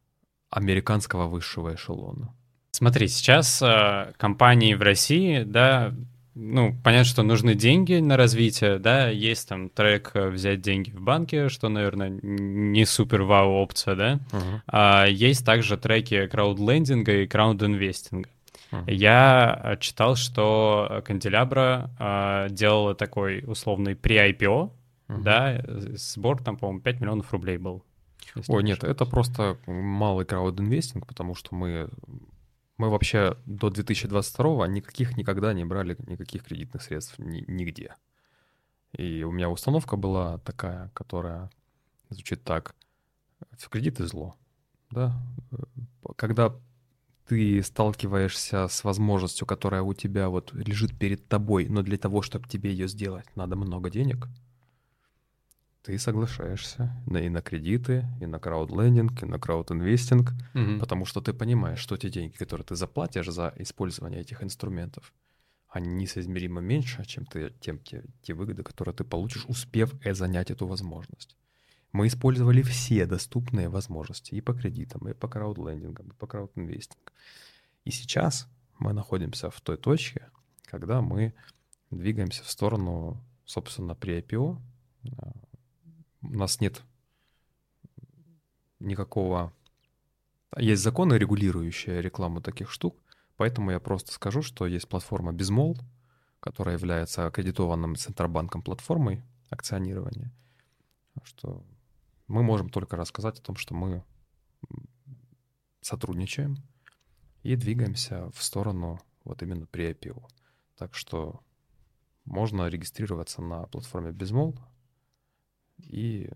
американского высшего эшелона. Смотри, сейчас э, компании в России, да, ну, понятно, что нужны деньги на развитие, да, есть там трек э, взять деньги в банке, что, наверное, не супер вау опция, да. А есть также треки краудлендинга и краудинвестинга. Я э, читал, что Канделябра э, делала такой условный pre-IPO, Мгм. да, сбор там, по-моему, 5 миллионов рублей был. Ой, не нет, это просто малый краудинвестинг, потому что мы, мы вообще до 2022 никаких никогда не брали никаких кредитных средств ни- нигде. И у меня установка была такая, которая звучит так. В кредиты зло. Да? Э, Когда ты сталкиваешься с возможностью, которая у тебя вот лежит перед тобой, но для того, чтобы тебе ее сделать, надо много денег, ты соглашаешься на, и на кредиты, и на краудлендинг, и на краудинвестинг, Мгм. потому что ты понимаешь, что те деньги, которые ты заплатишь за использование этих инструментов, они несоизмеримо меньше, чем ты, тем, те, те выгоды, которые ты получишь, успев э, занять эту возможность. Мы использовали все доступные возможности и по кредитам, и по краудлендингам, и по краудинвестингу. И сейчас мы находимся в той точке, когда мы двигаемся в сторону, собственно, при IPO. А, У нас нет никакого... Есть законы, регулирующие рекламу таких штук, поэтому я просто скажу, что есть платформа Безмол, которая является аккредитованным Центробанком платформой акционирования, что мы можем только рассказать о том, что мы сотрудничаем и двигаемся в сторону вот именно при IPO. Так что можно регистрироваться на платформе Безмол и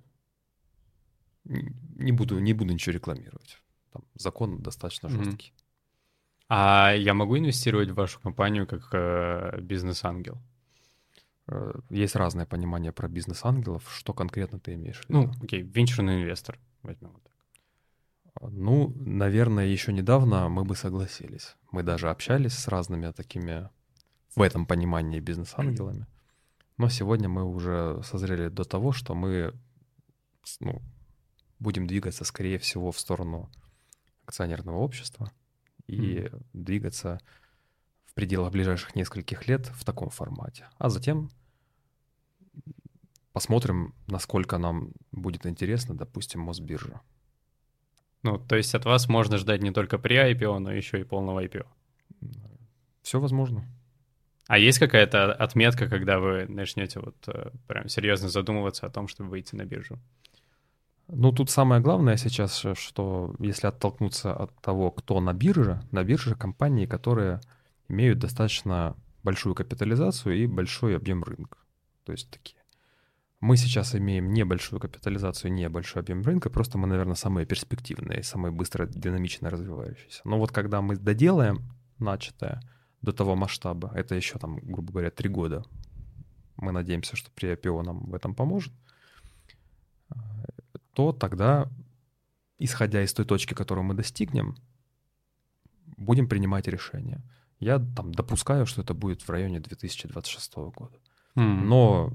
не буду, не буду ничего рекламировать. Там закон достаточно Мгм. жесткий. А я могу инвестировать в вашу компанию как э, бизнес-ангел? Э, Есть разное понимание про бизнес-ангелов. Что конкретно ты имеешь? Ну, окей, венчурный инвестор. Возьмем вот так. Ну, наверное, еще недавно мы бы согласились. Мы даже общались с разными такими в этом понимании бизнес-ангелами. Но сегодня мы уже созрели до того, что мы ну, будем двигаться, скорее всего, в сторону акционерного общества и двигаться в пределах ближайших нескольких лет в таком формате. А затем посмотрим, насколько нам будет интересно, допустим, Мосбиржа. Ну, то есть от вас можно ждать не только при IPO, но еще и полного IPO. Все возможно. А есть какая-то отметка, когда вы начнете вот э, прям серьезно задумываться о том, чтобы выйти на биржу? Ну, тут самое главное сейчас, э, что если оттолкнуться от того, кто на бирже, на бирже компании, которые имеют достаточно большую капитализацию и большой объем рынка. То есть такие Мы сейчас имеем небольшую капитализацию, небольшой объем рынка, просто мы, наверное, самые перспективные, самые быстро динамично развивающиеся. Но вот когда мы доделаем начатое до того масштаба, это еще там, грубо говоря, три года, мы надеемся, что при IPO нам в этом поможет, то тогда, исходя из той точки, которую мы достигнем, будем принимать решения. Я там допускаю, что это будет в районе 2026 года. М. Но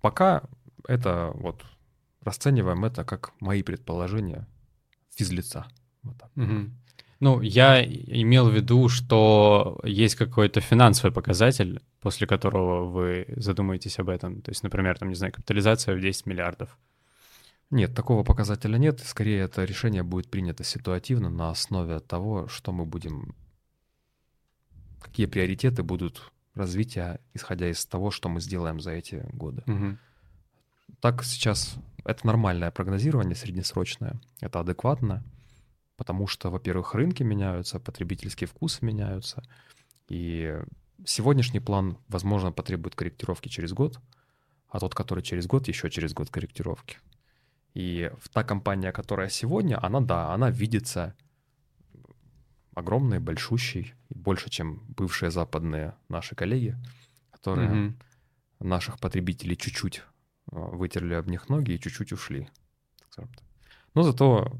пока это вот расцениваем это как мои предположения физлица. Вот так. Мгм. Ну, я имел в виду, что есть какой-то финансовый показатель, после которого вы задумаетесь об этом. То есть, например, там, не знаю, капитализация в 10 миллиардов. Нет, такого показателя нет. Скорее, это решение будет принято ситуативно на основе того, что мы будем... Какие приоритеты будут развития, исходя из того, что мы сделаем за эти годы. Мгм. Так сейчас это нормальное прогнозирование среднесрочное, это адекватно, потому что, во-первых, рынки меняются, потребительские вкусы меняются, и сегодняшний план, возможно, потребует корректировки через год, а тот, который через год, еще через год корректировки. И та компания, которая сегодня, она, да, она видится огромной, большущей, больше, чем бывшие западные наши коллеги, которые Мгм. наших потребителей чуть-чуть э, вытерли об них ноги и чуть-чуть ушли. Но зато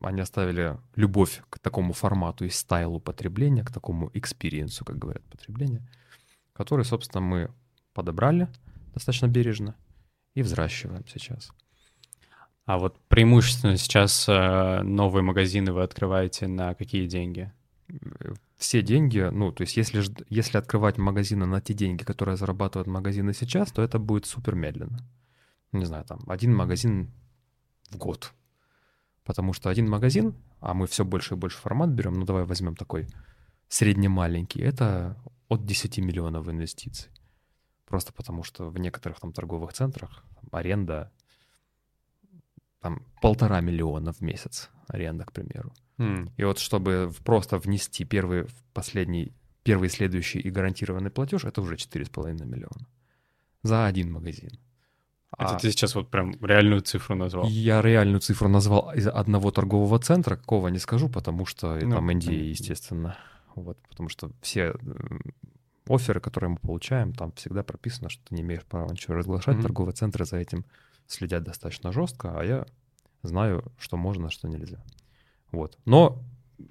они оставили любовь к такому формату и style у потребления, к такому experience у, как говорят, потребления, который, собственно, мы подобрали достаточно бережно и взращиваем сейчас. А вот преимущественно сейчас э, новые магазины вы открываете на какие деньги? Э, Все деньги, ну, то есть если, если открывать магазины на те деньги, которые зарабатывают магазины сейчас, то это будет супер медленно. Не знаю, там, один магазин в год. Потому что один магазин, а мы все больше и больше формат берем, ну давай возьмем такой средне-маленький, это от 10 миллионов инвестиций. Просто потому что в некоторых там торговых центрах там, аренда там полтора миллиона в месяц аренда, к примеру. М, И вот чтобы просто внести первый, последний, первый, следующий и гарантированный платеж, это уже 4,5 миллиона. За один магазин. Это А ты сейчас вот прям реальную цифру назвал. я реальную цифру назвал из одного торгового центра, какого не скажу, потому что Ну, там понятно. естественно. Вот, потому что все оферы, которые мы получаем, там всегда прописано, что ты не имеешь права ничего разглашать. Мгм. Торговые центры за этим следят достаточно жестко, а я знаю, что можно, а что нельзя. Вот. Но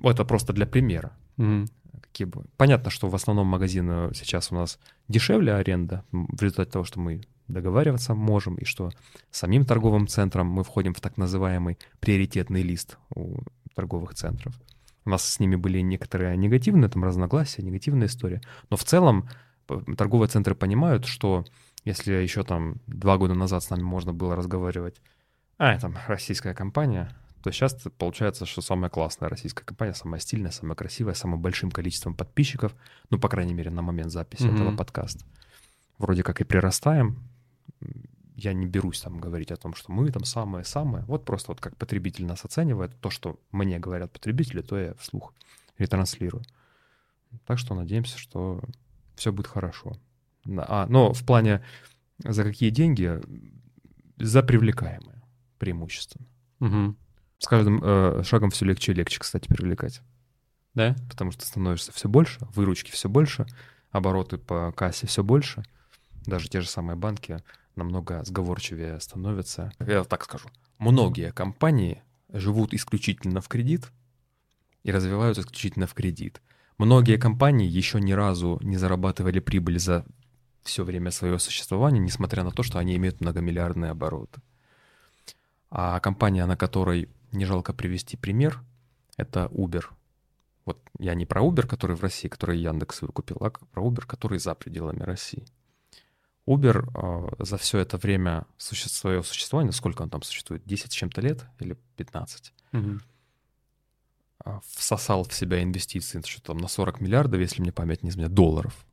это просто для примера. Мгм. Какие бы... Понятно, что в основном магазины сейчас у нас дешевле аренда в результате того, что мы договариваться можем, и что самим торговым центром мы входим в так называемый приоритетный лист у торговых центров. У нас с ними были некоторые негативные там разногласия, негативная история. Но в целом торговые центры понимают, что если еще там два года назад с нами можно было разговаривать, а, там российская компания, то сейчас получается, что самая классная российская компания, самая стильная, самая красивая, с самым большим количеством подписчиков, ну, по крайней мере, на момент записи Мгм. этого подкаста. Вроде как и прирастаем. Я не берусь там говорить о том, что мы там самые-самые. Вот просто вот как потребитель нас оценивает, то, что мне говорят потребители, то я вслух ретранслирую. Так что надеемся, что все будет хорошо. А, но в плане за какие деньги? За привлекаемые преимущественно. Мгм. С каждым э, шагом все легче и легче, кстати, привлекать. Да? Потому что становишься все больше, выручки все больше, обороты по кассе все больше. Даже те же самые банки намного сговорчивее становятся. Я так скажу. Многие компании живут исключительно в кредит и развиваются исключительно в кредит. Многие компании еще ни разу не зарабатывали прибыль за все время своего существования, несмотря на то, что они имеют многомиллиардные обороты. А компания, на которой не жалко привести пример, это Uber. Вот я не про Uber, который в России, который Яндекс выкупил, а про Uber, который за пределами России. Uber э, за все это время суще- своего существования, сколько он там существует, 10 с чем-то лет или 15, Мгм. э, всосал в себя инвестиции что там на 40 миллиардов, если мне память не изменяет, долларов.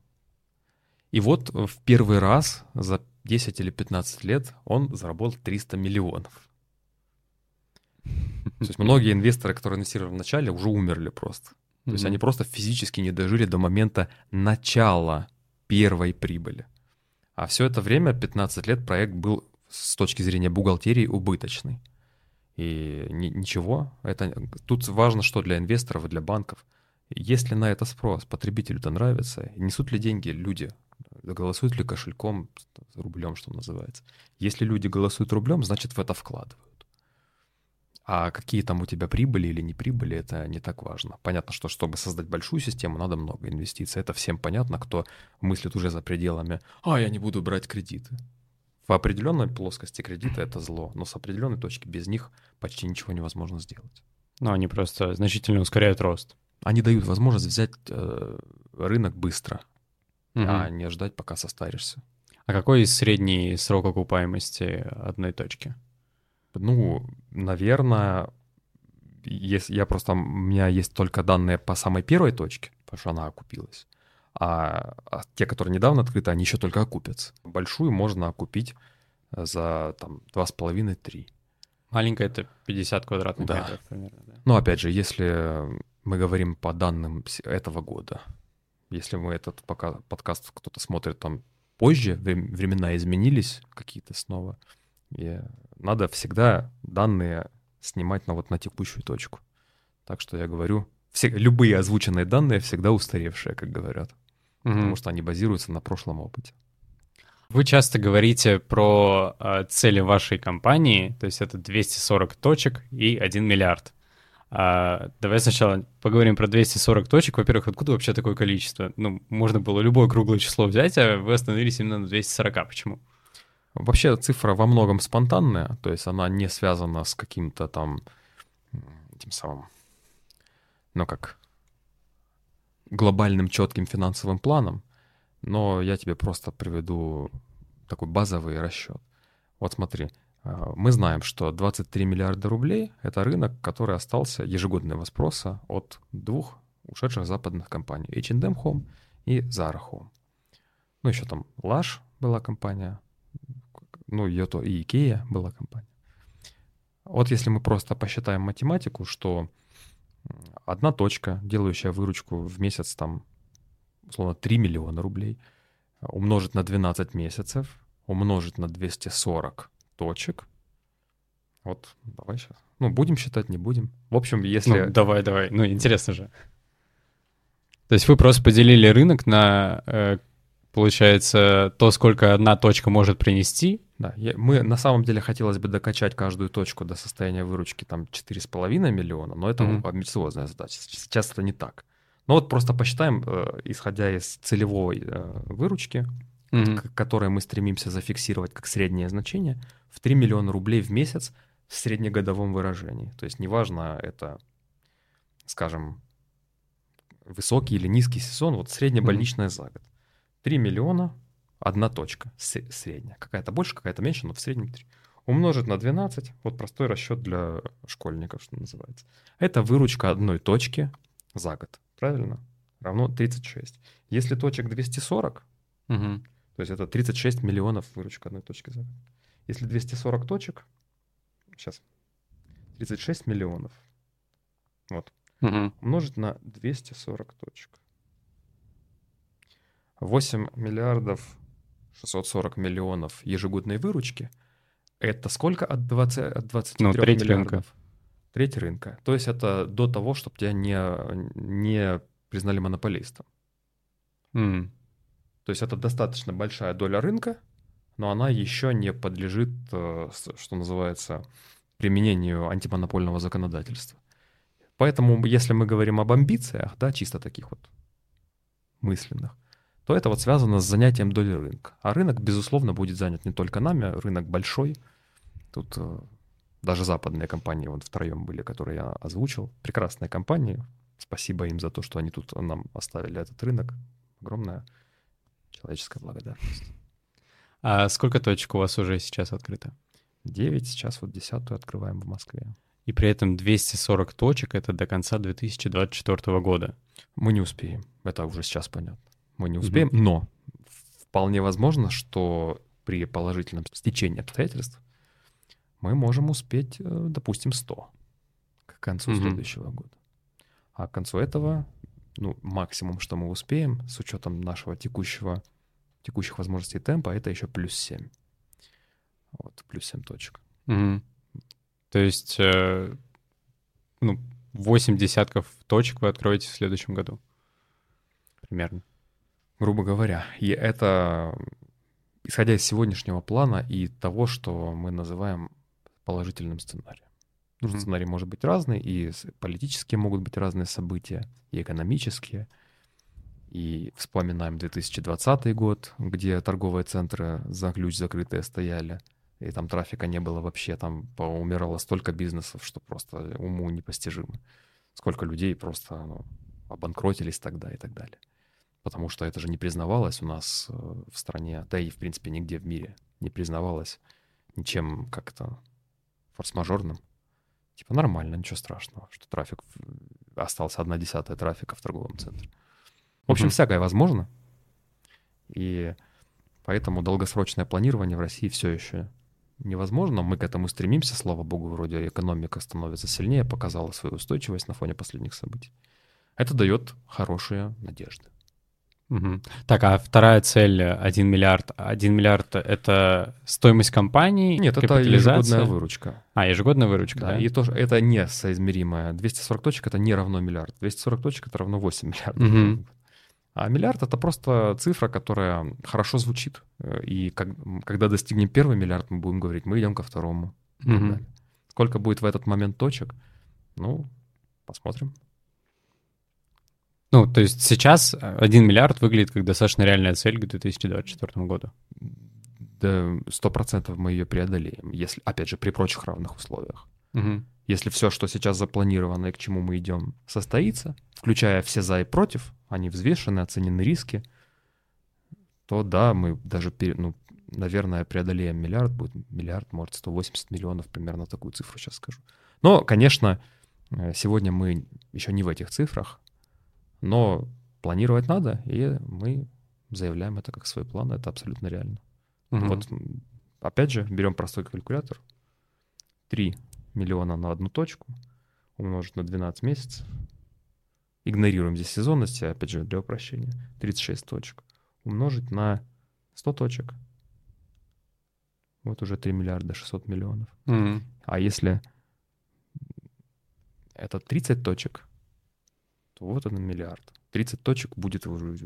И вот э, в первый раз за 10 или 15 лет он заработал 300 миллионов. То есть многие инвесторы, которые инвестировали в начале, уже умерли просто. То есть они просто физически не дожили до момента начала первой прибыли. А все это время, 15 лет, проект был с точки зрения бухгалтерии убыточный. И ни- ничего, это тут важно, что для инвесторов и для банков. Есть ли на это спрос, потребителю-то нравится, несут ли деньги люди, голосуют ли кошельком, рублем, что называется. Если люди голосуют рублем, значит в это вкладывают. А какие там у тебя прибыли или не прибыли, это не так важно. Понятно, что чтобы создать большую систему, надо много инвестиций. Это всем понятно, кто мыслит уже за пределами «а, я не буду брать кредиты». В определенной плоскости кредиты — это зло, но с определенной точки без них почти ничего невозможно сделать. Но они просто значительно ускоряют рост. Они дают возможность взять э, рынок быстро, Мгм. а не ждать, пока состаришься. А какой средний срок окупаемости одной точки? Ну, наверное, если я просто... У меня есть только данные по самой первой точке, потому что она окупилась. А, а те, которые недавно открыты, они еще только окупятся. Большую можно окупить за там 2,5-3. Маленькая — это 50 квадратных Да. метров примерно, да? Но опять же, если мы говорим по данным этого года, если мы этот пока подкаст кто-то смотрит там позже, вре- времена изменились какие-то снова, и надо всегда данные снимать на вот на текущую точку. Так что я говорю, все, любые озвученные данные всегда устаревшие, как говорят, Мгм. потому что они базируются на прошлом опыте. Вы часто говорите про э, цели вашей компании, то есть это 240 точек и 1 миллиард. А, давай сначала поговорим про 240 точек. Во-первых, откуда вообще такое количество? Ну, можно было любое круглое число взять, а вы остановились именно на 240. Почему? Вообще цифра во многом спонтанная, то есть она не связана с каким-то там м, этим самым, ну как, глобальным четким финансовым планом, но я тебе просто приведу такой базовый расчет. Вот смотри, а, мы знаем, что 23 миллиарда рублей — это рынок, который остался ежегодного спроса от двух ушедших западных компаний — H&M Home и Zara Home. Ну, еще там Lush была компания, ну, ее то и Икея была компания. Вот если мы просто посчитаем математику, что одна точка, делающая выручку в месяц там, условно, 3 миллиона рублей, умножить на 12 месяцев, умножить на 240 точек. Вот, давай сейчас. Ну, будем считать, не будем. В общем, если... Ну, давай, давай. Ну, интересно же. То есть вы просто поделили рынок на, э, получается, то, сколько одна точка может принести. Да, я- мы на самом деле хотелось бы докачать каждую точку до состояния выручки там 4,5 миллиона, но это Мгм. амбициозная задача. Сейчас это не так. Но вот просто посчитаем, э, исходя из целевой э, выручки, Мгм. к которой мы стремимся зафиксировать как среднее значение, в 3 миллиона рублей в месяц в среднегодовом выражении. То есть неважно, это, скажем, высокий или низкий сезон, вот среднебольничная за год. 3 миллиона, одна точка, средняя. Какая-то больше, какая-то меньше, но в среднем 3. Умножить на 12, вот простой расчет для школьников, что называется. Это выручка одной точки за год, правильно? Равно 36. Если точек 240, Мгм. то есть это 36 миллионов выручка одной точки за год. Если 240 точек, сейчас, 36 миллионов, вот, Мгм. умножить на 240 точек. 8 миллиардов 640 миллионов ежегодной выручки. Это сколько от, 20, от 23 Ну, треть миллиардов? рынка. Треть рынка. То есть это до того, чтобы тебя не, не признали монополистом. М. То есть это достаточно большая доля рынка, но она еще не подлежит, э, что называется, применению антимонопольного законодательства. Поэтому, если мы говорим об амбициях, да, чисто таких вот мысленных, то это вот связано с занятием доли рынка. А рынок, безусловно, будет занят не только нами, рынок большой. Тут э, даже западные компании, вот втроем были, которые я озвучил, прекрасные компании. Спасибо им за то, что они тут нам оставили этот рынок. Огромное человеческая благодарность. А сколько точек у вас уже сейчас открыто? 9, сейчас вот десятую открываем в Москве. И при этом 240 точек — это до конца 2024 года. Мы не успеем, это уже сейчас понятно. Мы не успеем, но вполне возможно, что при положительном стечении обстоятельств мы можем успеть, э, допустим, 100 к концу Мгм. следующего года. А к концу этого, ну, максимум, что мы успеем, с учетом нашего текущего текущих возможностей темпа, это еще плюс 7. Вот, плюс 7 точек. Мгм. То есть, э, ну, 8 десятков точек вы откроете в следующем году. Примерно. Грубо говоря. И это, исходя из сегодняшнего плана и того, что мы называем положительным сценарием. Мгм. сценарий может быть разный, и политические могут быть разные события, и экономические. И вспоминаем 2020 год, где торговые центры за ключ закрытые стояли, и там трафика не было вообще, там умирало столько бизнесов, что просто уму непостижимо. Сколько людей просто ну, обанкротились тогда и так далее. Потому что это же не признавалось у нас э, в стране, да и, в принципе, нигде в мире не признавалось ничем как-то форс-мажорным. Типа нормально, ничего страшного, что трафик остался одна десятая трафика в торговом центре. В общем, Мгм. всякое возможно. И поэтому долгосрочное планирование в России все еще невозможно. Мы к этому стремимся, слава богу, вроде экономика становится сильнее, показала свою устойчивость на фоне последних событий. Это дает хорошие надежды. Мгм. Так, а вторая цель э, 1 миллиард. 1 миллиард — это стоимость компании, Нет, это ежегодная выручка. А, ежегодная выручка, Да, да? и тоже это не соизмеримое. 240 точек это не равно миллиард. 240 точек это равно 8 миллиардов. Мгм. А миллиард это просто цифра, которая хорошо звучит. Э, И как- когда достигнем первый миллиард, мы будем говорить, мы идем ко второму. далее. Сколько будет в этот момент точек? Ну, посмотрим. Ну, то есть сейчас 1 миллиард выглядит как достаточно реальная цель к 2024 году. Да, сто процентов мы ее преодолеем, если, опять же, при прочих равных условиях. Мгм. Если все, что сейчас запланировано и к чему мы идем, состоится, включая все за и против, они взвешены, оценены риски, то да, мы даже, ну, наверное, преодолеем миллиард, будет миллиард, может, 180 миллионов, примерно такую цифру сейчас скажу. Но, конечно, э, сегодня мы еще не в этих цифрах, но планировать надо, и мы заявляем это как свой план, это абсолютно реально. Мгм. Вот, опять же, берем простой калькулятор. 3 миллиона на одну точку умножить на 12 месяцев. Игнорируем здесь сезонности, опять же, для упрощения. 36 точек. Умножить на 100 точек. Вот уже 3 миллиарда 600 миллионов. Мгм. А если это 30 точек, то вот он миллиард. 30 точек будет уже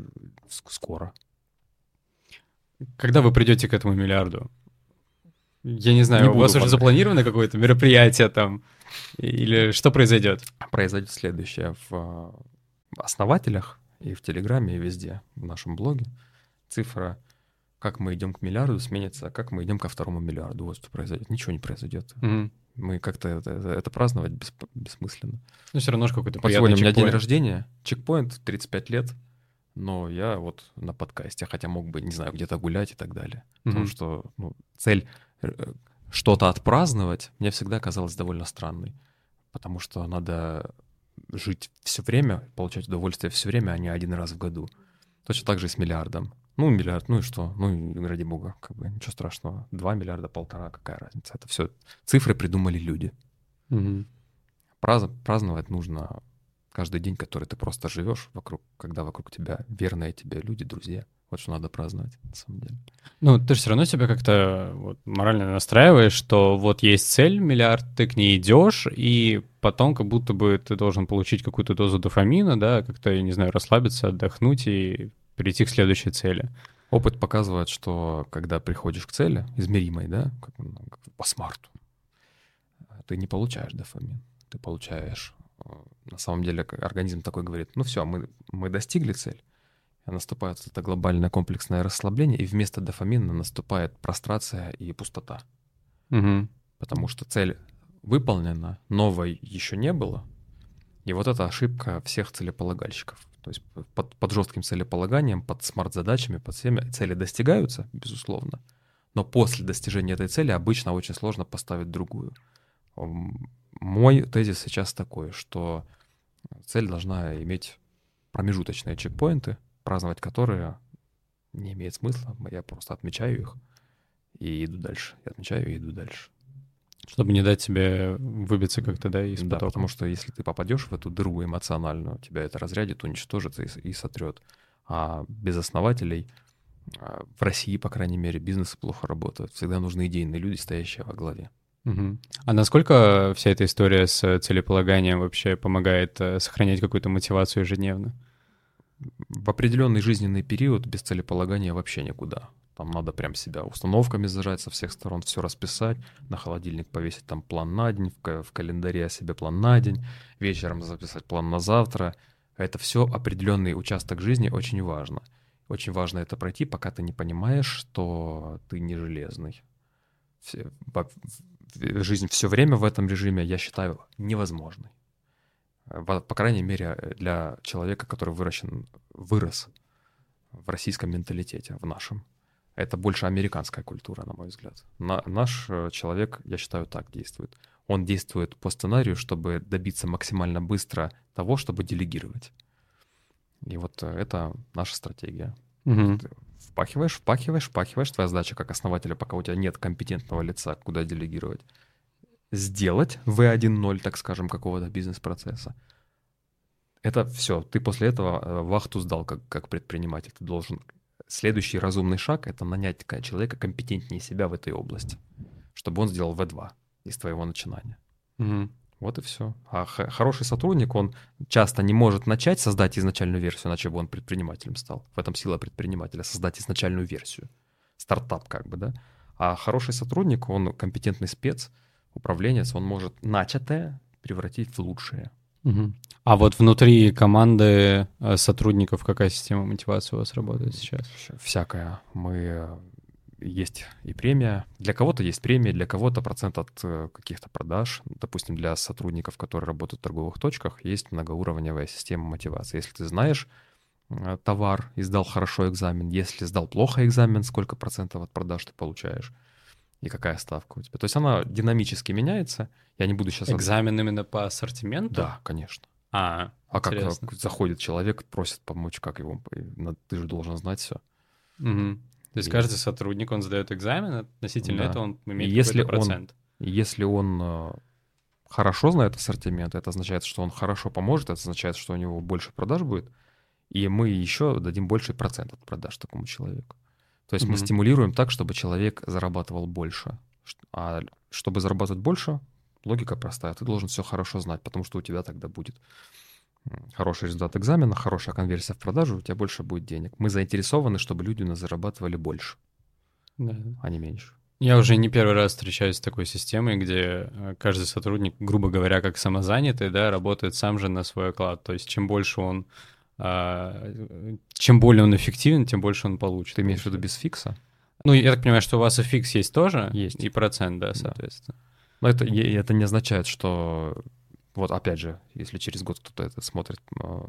скоро. Когда вы придете к этому миллиарду? Я не знаю, Не у вас уже запланировано какое-то мероприятие там? Или что произойдет? произойдет следующее. В э, основателях и в Телеграме, и везде, в нашем блоге, цифра, как мы идем к миллиарду, сменится, как мы идем ко второму миллиарду. Вот что произойдет. Ничего не произойдет. Мгм. Мы как-то это, это- это праздновать бесп- бессмысленно. Ну, все равно же какой-то Вот сегодня у меня день рождения, чекпоинт, 35 лет, но я вот на подкасте, хотя мог бы, не знаю, где-то гулять и так далее. Потому Мгм. что ну, цель э, что-то отпраздновать мне всегда казалась довольно странной. Потому что надо жить все время, получать удовольствие все время, а не один раз в году. Точно так же и с миллиардом. Ну, миллиард, ну и что? Ну, и ради бога, как бы ничего страшного. Два миллиарда, полтора, какая разница? Это все цифры придумали люди. Мгм. Празд- праздновать нужно каждый день, который ты просто живешь вокруг, когда вокруг тебя верные тебе люди, друзья. Вот что надо праздновать, на самом деле. Ну, ты же все равно себя как-то вот, морально настраиваешь, что вот есть цель, миллиард, ты к ней идешь, и потом как будто бы ты должен получить какую-то дозу дофамина, да, как-то, я не знаю, расслабиться, отдохнуть и перейти к следующей цели. Опыт показывает, что когда приходишь к цели, измеримой, да, как, ну, как по смарту, ты не получаешь дофамин. Ты получаешь... э, На самом деле организм такой говорит, ну все, мы, мы достигли цель. Наступает вот это глобальное комплексное расслабление, и вместо дофамина наступает прострация и пустота. Мгм. потому что цель выполнена, новой еще не было. И вот это ошибка всех целеполагальщиков. То есть под, под жестким целеполаганием, под смарт-задачами, под всеми цели достигаются, безусловно. Но после достижения этой цели обычно очень сложно поставить другую. Мой тезис сейчас такой, что цель должна иметь промежуточные чекпоинты, праздновать которые не имеет смысла. Я просто отмечаю их и иду дальше. Я отмечаю и иду дальше. Чтобы не дать себе выбиться как-то, да, из Да, потока. потому что если ты попадешь в эту дыру эмоциональную, тебя это разрядит, уничтожит и, и сотрет. А без основателей А в России, по крайней мере, бизнесы плохо работают. Всегда нужны идейные люди, стоящие во главе. Угу. А насколько вся эта история с целеполаганием вообще помогает э, сохранять какую-то мотивацию ежедневно? В определенный жизненный период без целеполагания вообще никуда. Там надо прям себя установками зажать со всех сторон, все расписать, на холодильник повесить там план на день, в, в календаре себе план на день, вечером записать план на завтра. Это все определенный участок жизни очень важно. Очень важно это пройти, пока ты не понимаешь, что ты не железный. Все, жизнь все время в этом режиме, я считаю, невозможной. По, по крайней мере, для человека, который выращен, вырос в российском менталитете, в нашем. Это больше американская культура, на мой взгляд. На, наш э, человек, я считаю, так действует. Он действует по сценарию, чтобы добиться максимально быстро того, чтобы делегировать. И вот э, это наша стратегия. Угу. Впахиваешь, впахиваешь, впахиваешь. Твоя задача как основателя, пока у тебя нет компетентного лица, куда делегировать, сделать V1.0, так скажем, какого-то бизнес-процесса. Это все. Ты после этого э, вахту сдал как, как предприниматель. Ты должен... Следующий разумный шаг — это нанять человека компетентнее себя в этой области, чтобы он сделал V2 из твоего начинания. Угу. Вот и все. А хороший сотрудник, он часто не может начать создать изначальную версию, иначе бы он предпринимателем стал. В этом сила предпринимателя — создать изначальную версию. Стартап как бы, да? А хороший сотрудник, он компетентный спец, управленец, он может начатое превратить в лучшее. Угу. А вот внутри команды э, сотрудников какая система мотивации у вас работает сейчас? Всякая. Мы есть и премия. Для кого-то есть премия, для кого-то процент от э, каких-то продаж. Допустим, для сотрудников, которые работают в торговых точках, есть многоуровневая система мотивации. Если ты знаешь э, товар и сдал хорошо экзамен, если сдал плохо экзамен, сколько процентов от продаж ты получаешь и какая ставка у тебя. То есть она динамически меняется. Я не буду сейчас... Экзамен именно по ассортименту? Да, конечно. А, а как заходит человек, просит помочь, как его... Ты же должен знать все. Угу. То есть и... каждый сотрудник, он сдает экзамен, относительно да. этого он имеет если процент. Он, если он э, хорошо знает ассортимент, это означает, что он хорошо поможет, это означает, что у него больше продаж будет, и мы еще дадим больший процент от продаж такому человеку. То есть mm-hmm. мы стимулируем так, чтобы человек зарабатывал больше. А чтобы зарабатывать больше, логика простая. Ты должен все хорошо знать, потому что у тебя тогда будет хороший результат экзамена, хорошая конверсия в продажу, у тебя больше будет денег. Мы заинтересованы, чтобы люди у нас зарабатывали больше, да. а не меньше. Я уже не первый раз встречаюсь с такой системой, где э, каждый сотрудник, грубо говоря, как самозанятый, да, работает сам же на свой оклад. То есть чем больше он, чем более он эффективен, тем больше он получит. Ты имеешь в виду без фикса? Ну, я так понимаю, что у вас и фикс есть тоже? Есть. И процент, да, соответственно. Да. Но это, это не означает, что вот опять же, если через год кто-то это смотрит э,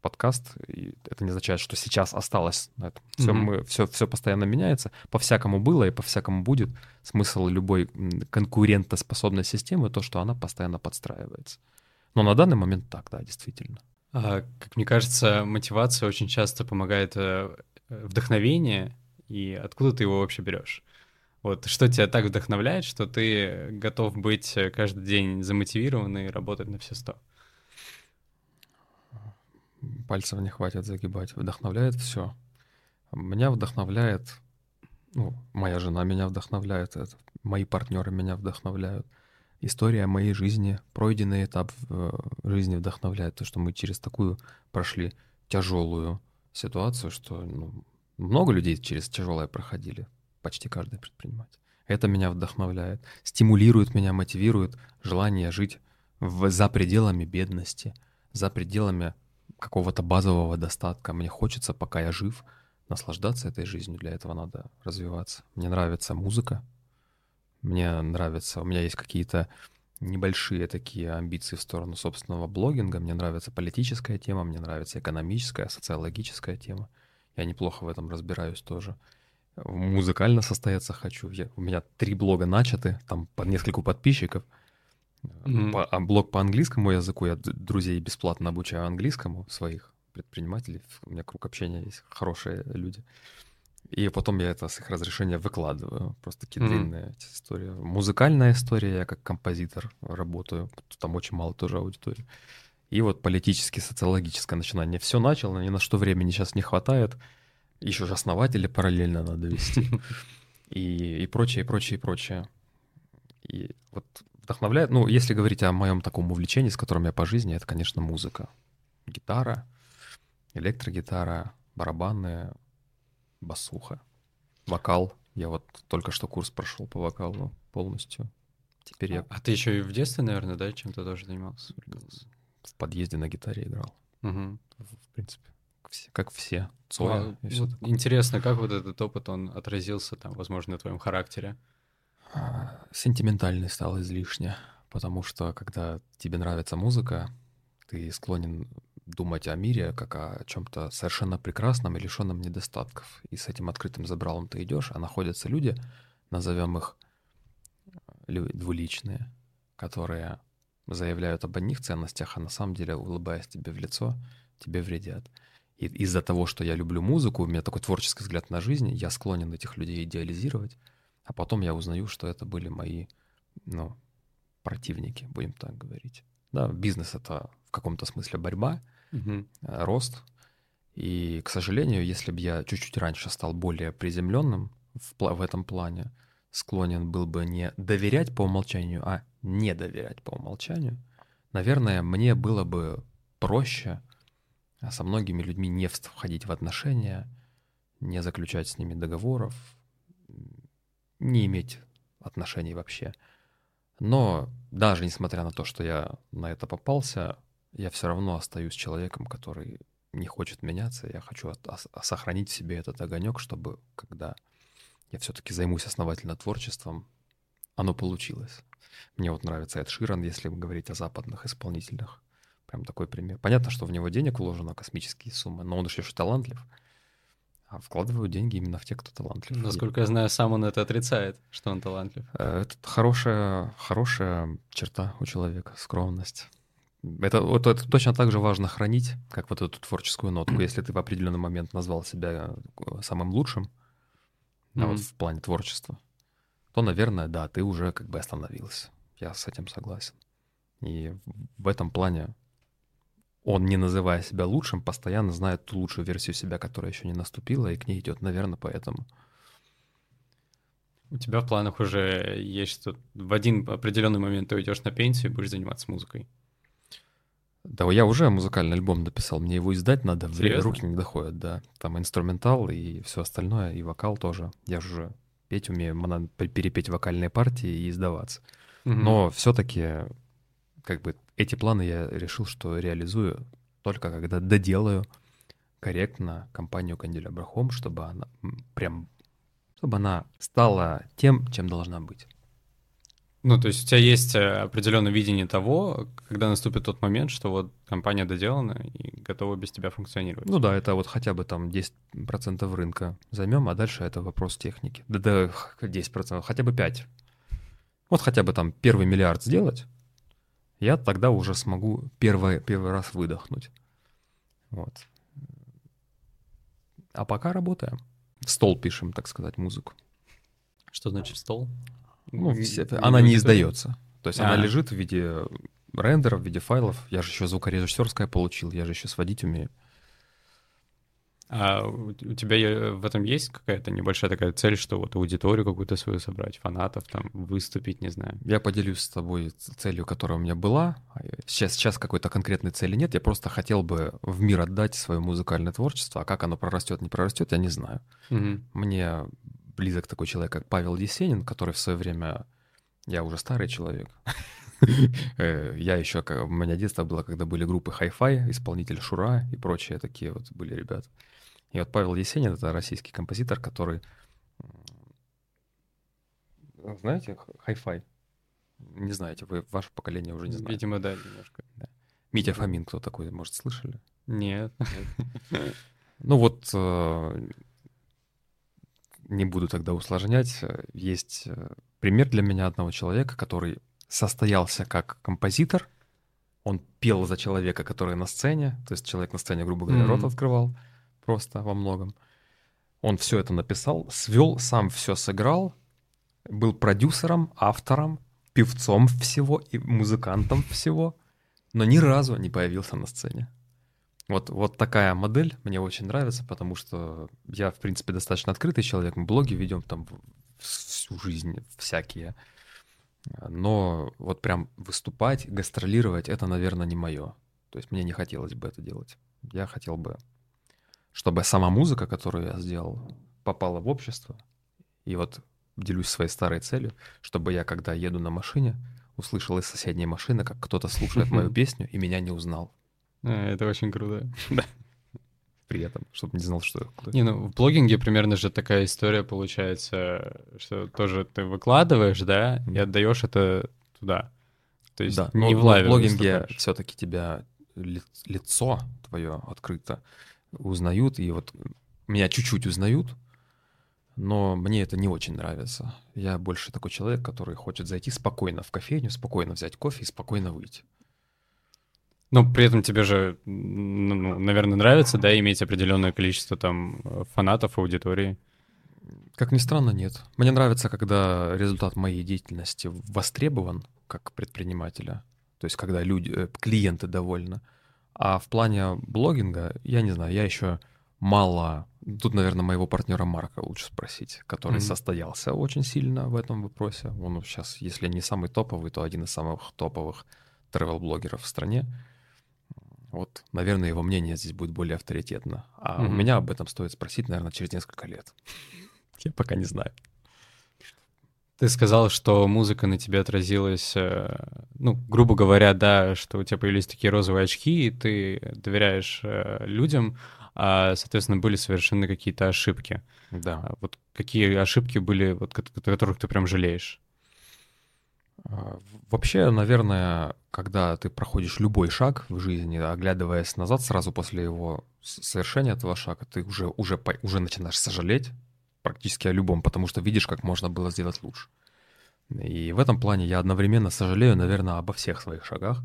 подкаст, и это не означает, что сейчас осталось на этом. Все, mm-hmm. мы, все, все постоянно меняется, по-всякому было и по-всякому будет. Смысл любой конкурентоспособной системы то, что она постоянно подстраивается. Но на данный момент так, да, действительно. А, как мне кажется, мотивация очень часто помогает э, вдохновение, и откуда ты его вообще берешь? Вот что тебя так вдохновляет, что ты готов быть э, каждый день замотивирован и работать на все сто? Пальцев не хватит загибать. Вдохновляет все. Меня вдохновляет, ну, моя жена меня вдохновляет, это, мои партнеры меня вдохновляют. История моей жизни, пройденный этап э, жизни вдохновляет, то, что мы через такую прошли тяжелую ситуацию, что ну, много людей через тяжелое проходили почти каждый предприниматель. Это меня вдохновляет, стимулирует меня, мотивирует желание жить в, за пределами бедности, за пределами какого-то базового достатка. Мне хочется, пока я жив, наслаждаться этой жизнью. Для этого надо развиваться. Мне нравится музыка. Мне нравится, у меня есть какие-то небольшие такие амбиции в сторону собственного блогинга. Мне нравится политическая тема, мне нравится экономическая, социологическая тема. Я неплохо в этом разбираюсь тоже музыкально состояться хочу. Я, у меня три блога начаты, там по нескольку подписчиков. Mm-hmm. По, а блог по английскому языку, я друзей бесплатно обучаю английскому, своих предпринимателей. У меня круг общения есть, хорошие люди. И потом я это с их разрешения выкладываю. Просто такие mm-hmm. длинные истории. Музыкальная история, я как композитор работаю. Там очень мало тоже аудитории. И вот политически, социологическое начинание. Все начал, ни на что времени сейчас не хватает Еще же основателя параллельно надо вести. И, и прочее, и прочее, и прочее. И вот вдохновляет, ну, если говорить о моем таком увлечении, с которым я по жизни, это, конечно, музыка. Гитара, электрогитара, барабаны, басуха, вокал. Я вот только что курс прошел по вокалу полностью. Теперь я А ты еще и в детстве, наверное, да, чем-то тоже занимался? в подъезде на гитаре играл. Мгм. В принципе, как все. Все. Цоя А, и всё вот такое. Интересно, как вот этот опыт, он отразился там, возможно, на твоем характере? А, Сентиментальный стал излишне, потому что когда тебе нравится музыка, ты склонен думать о мире как о чем-то совершенно прекрасном и лишенном недостатков. И с этим открытым забралом ты идешь, а находятся люди, назовем их э, двуличные, которые заявляют об одних ценностях, а на самом деле, улыбаясь тебе в лицо, тебе вредят. И из-за того, что я люблю музыку, у меня такой творческий взгляд на жизнь, я склонен этих людей идеализировать, а потом я узнаю, что это были мои, ну, противники, будем так говорить. Да, бизнес — это в каком-то смысле борьба, Э, рост. И, к сожалению, если бы я чуть-чуть раньше стал более приземленным в, в этом плане, склонен был бы не доверять по умолчанию, а не доверять по умолчанию, наверное, мне было бы проще а, со многими людьми не входить в отношения, не заключать с ними договоров, не иметь отношений вообще. Но даже несмотря на то, что я на это попался, я все равно остаюсь человеком, который не хочет меняться. Я хочу от- ос- сохранить в себе этот огонек, чтобы когда я все-таки займусь основательно творчеством, оно получилось. Мне вот нравится Эд Ширан, если говорить о западных исполнителях. Прям такой пример. Понятно, что в него денег вложено космические суммы, но он еще талантлив. А вкладывают деньги именно в тех, кто талантлив. Насколько я знаю, сам он это отрицает, что он талантлив. Э, Это хорошая, хорошая черта у человека, скромность. Это, вот это точно так же важно хранить, как вот эту творческую нотку. Если ты в определенный момент назвал себя э, самым лучшим, а вот в плане творчества, то, наверное, да, ты уже как бы остановился. Я с этим согласен. И в этом плане он, не называя себя лучшим, постоянно знает ту лучшую версию себя, которая еще не наступила, и к ней идет, наверное, поэтому. У тебя в планах уже есть, что в один определенный момент ты уйдешь на пенсию и будешь заниматься музыкой. Да, я уже музыкальный альбом написал, мне его издать надо, Серьезно? руки не доходят, да. Там инструментал и все остальное, и вокал тоже. Я же уже петь умею, надо пе- перепеть вокальные партии и издаваться. Мгм. Но все-таки, как бы, эти планы я решил, что реализую только когда доделаю корректно компанию Канделябра Home, чтобы она прям, чтобы она стала тем, чем должна быть. Ну, то есть у тебя есть э, определенное видение того, когда наступит тот момент, что вот компания доделана и готова без тебя функционировать. Ну да, это вот хотя бы там 10% рынка займем, а дальше это вопрос техники. Да, да, х- 10%, хотя бы 5. Вот хотя бы там первый миллиард сделать, я тогда уже смогу первый, первый раз выдохнуть. Вот. А пока работаем. В стол пишем, так сказать, музыку. Что значит стол? Ну, все- она не издается. То есть она А. лежит в виде рендеров, в виде файлов. Я же еще звукорежиссерское получил, я же еще сводить умею. А у тебя в этом есть какая-то небольшая такая цель, что вот аудиторию какую-то свою собрать, фанатов там, выступить, не знаю. Я поделюсь с тобой целью, которая у меня была. А, э, Сейчас, сейчас какой-то конкретной цели нет. Я просто хотел бы в мир отдать свое музыкальное творчество. А как оно прорастет, не прорастет, я не знаю. Мгм. Мне близок такой человек, как Павел Есенин, который в свое время... Я уже старый человек. Э, Я еще... У меня детство было, когда были группы Hi-Fi, исполнитель Шура и прочие такие вот были ребята. И вот Павел Есенин — это российский композитор, который... Знаете, Hi-Fi? Не знаете, вы, ваше поколение уже не знает. Видимо, да, немножко. Митя Фомин, кто такой, может, слышали? Нет. Ну вот, э, не буду тогда усложнять. Э, Есть э, пример для меня одного человека, который состоялся как композитор. Он пел за человека, который на сцене. То есть человек на сцене, грубо говоря, рот Мгм. открывал просто во многом. Он все это написал, свел, сам все сыграл, был продюсером, автором, певцом всего и музыкантом всего, но ни разу не появился на сцене. Вот, вот такая модель мне очень нравится, потому что я, в принципе, достаточно открытый человек. Мы блоги ведем там всю жизнь всякие. Но вот прям выступать, гастролировать, это, наверное, не мое. То есть мне не хотелось бы это делать. Я хотел бы, чтобы сама музыка, которую я сделал, попала в общество. И вот делюсь своей старой целью, чтобы я, когда еду на машине, услышал из соседней машины, как кто-то слушает мою песню и меня не узнал. А, это очень круто. Да. При этом, чтобы не знал, что это. Не, ну в блогинге примерно же такая история получается, что тоже ты выкладываешь, да, и отдаешь это туда. То есть да, не в лайве блогинге все-таки тебя лицо твое открыто узнают, и вот меня чуть-чуть узнают, но мне это не очень нравится. Я больше такой человек, который хочет зайти спокойно в кофейню, спокойно взять кофе и спокойно выйти. Но при этом тебе же, ну, наверное, нравится, да, иметь определенное количество там фанатов, аудитории? Как ни странно, нет. Мне нравится, когда результат моей деятельности востребован как предпринимателя. То есть, когда люди, э, клиенты довольны. А в плане блогинга, я не знаю, я еще мало... Тут, наверное, моего партнера Марка лучше спросить, который mm-hmm. состоялся очень сильно в этом вопросе. Он сейчас, если не самый топовый, то один из самых топовых travel-блогеров в стране. Вот, наверное, его мнение здесь будет более авторитетно. А mm-hmm. у меня об этом стоит спросить, наверное, через несколько лет. Я пока не знаю. Ты сказал, что музыка на тебе отразилась, э, ну, грубо говоря, да, что у тебя появились такие розовые очки, и ты доверяешь э, людям, а, соответственно, были совершены какие-то ошибки. Да. А вот какие ошибки были, вот, которых ты прям жалеешь? А, вообще, наверное, когда ты проходишь любой шаг в жизни, оглядываясь назад сразу после его совершения этого шага, ты уже, уже, уже начинаешь сожалеть практически о любом, потому что видишь, как можно было сделать лучше. И в этом плане я одновременно сожалею, наверное, обо всех своих шагах,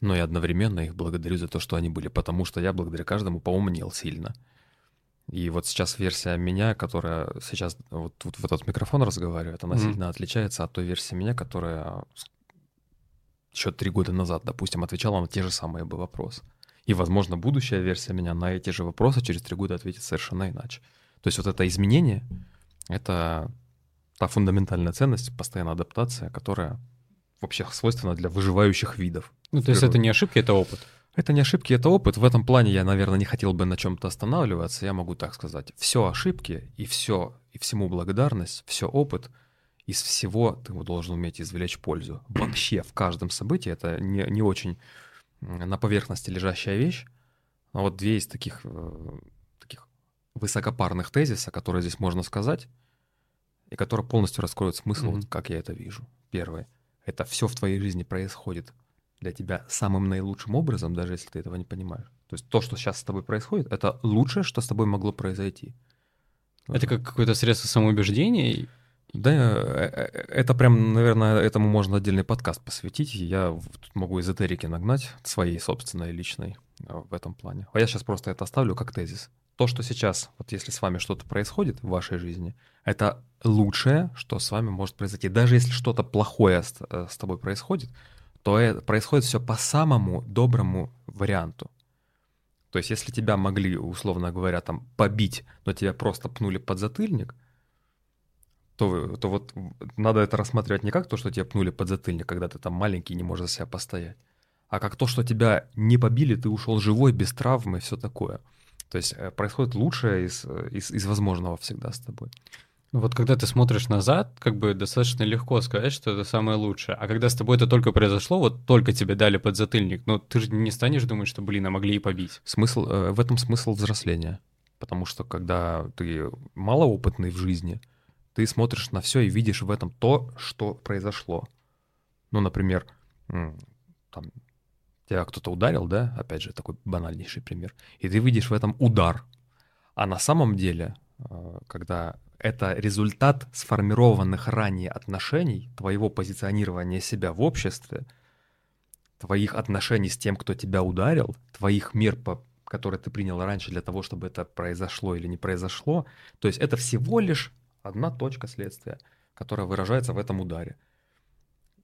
но и одновременно их благодарю за то, что они были, потому что я благодаря каждому поумнел сильно. И вот сейчас версия меня, которая сейчас вот тут в этот микрофон разговаривает, она mm-hmm. сильно отличается от той версии меня, которая еще три года назад, допустим, отвечала на те же самые бы вопросы. И, возможно, будущая версия меня на эти же вопросы через три года ответит совершенно иначе. То есть вот это изменение — это та фундаментальная ценность, постоянная адаптация, которая вообще свойственна для выживающих видов. Ну, то есть это не ошибки, это опыт. Это не ошибки, это опыт. В этом плане я, наверное, не хотел бы на чем-то останавливаться. Я могу так сказать. Все ошибки и все, и всему благодарность, все опыт. Из всего ты должен уметь извлечь пользу. Вообще в каждом событии это не, не очень на поверхности лежащая вещь. Но вот две из таких э, высокопарных тезиса, которые здесь можно сказать, и которые полностью раскроют смысл, mm-hmm. вот как я это вижу. Первое. Это все в твоей жизни происходит для тебя самым наилучшим образом, даже если ты этого не понимаешь. То есть то, что сейчас с тобой происходит, это лучшее, что с тобой могло произойти. Это как какое-то средство самоубеждения? Да, э, э, это прям, наверное, этому можно отдельный подкаст посвятить. Я тут могу эзотерики нагнать, своей собственной, личной э, в этом плане. А я сейчас просто это оставлю как тезис то, что сейчас, вот если с вами что-то происходит в вашей жизни, это лучшее, что с вами может произойти. Даже если что-то плохое с, с тобой происходит, то это происходит все по самому доброму варианту. То есть, если тебя могли, условно говоря, там побить, но тебя просто пнули под затыльник, то, то вот надо это рассматривать не как то, что тебя пнули под затыльник, когда ты там маленький и не можешь за себя постоять, а как то, что тебя не побили, ты ушел живой, без травмы все такое. То есть э, происходит лучшее из, э, из, из возможного всегда с тобой. Вот когда ты смотришь назад, как бы достаточно легко сказать, что это самое лучшее. А когда с тобой это только произошло, вот только тебе дали подзатыльник, но ты же не станешь думать, что, блин, а могли и побить. Смысл, э, в этом смысл взросления. Потому что когда ты малоопытный в жизни, ты смотришь на все и видишь в этом то, что произошло. Ну, например, там, тебя кто-то ударил, да, опять же, такой банальнейший пример, и ты видишь в этом удар. А на самом деле, э, когда это результат сформированных ранее отношений, твоего позиционирования себя в обществе, твоих отношений с тем, кто тебя ударил, твоих мер, по, которые ты принял раньше для того, чтобы это произошло или не произошло, то есть это всего лишь одна точка следствия, которая выражается в этом ударе.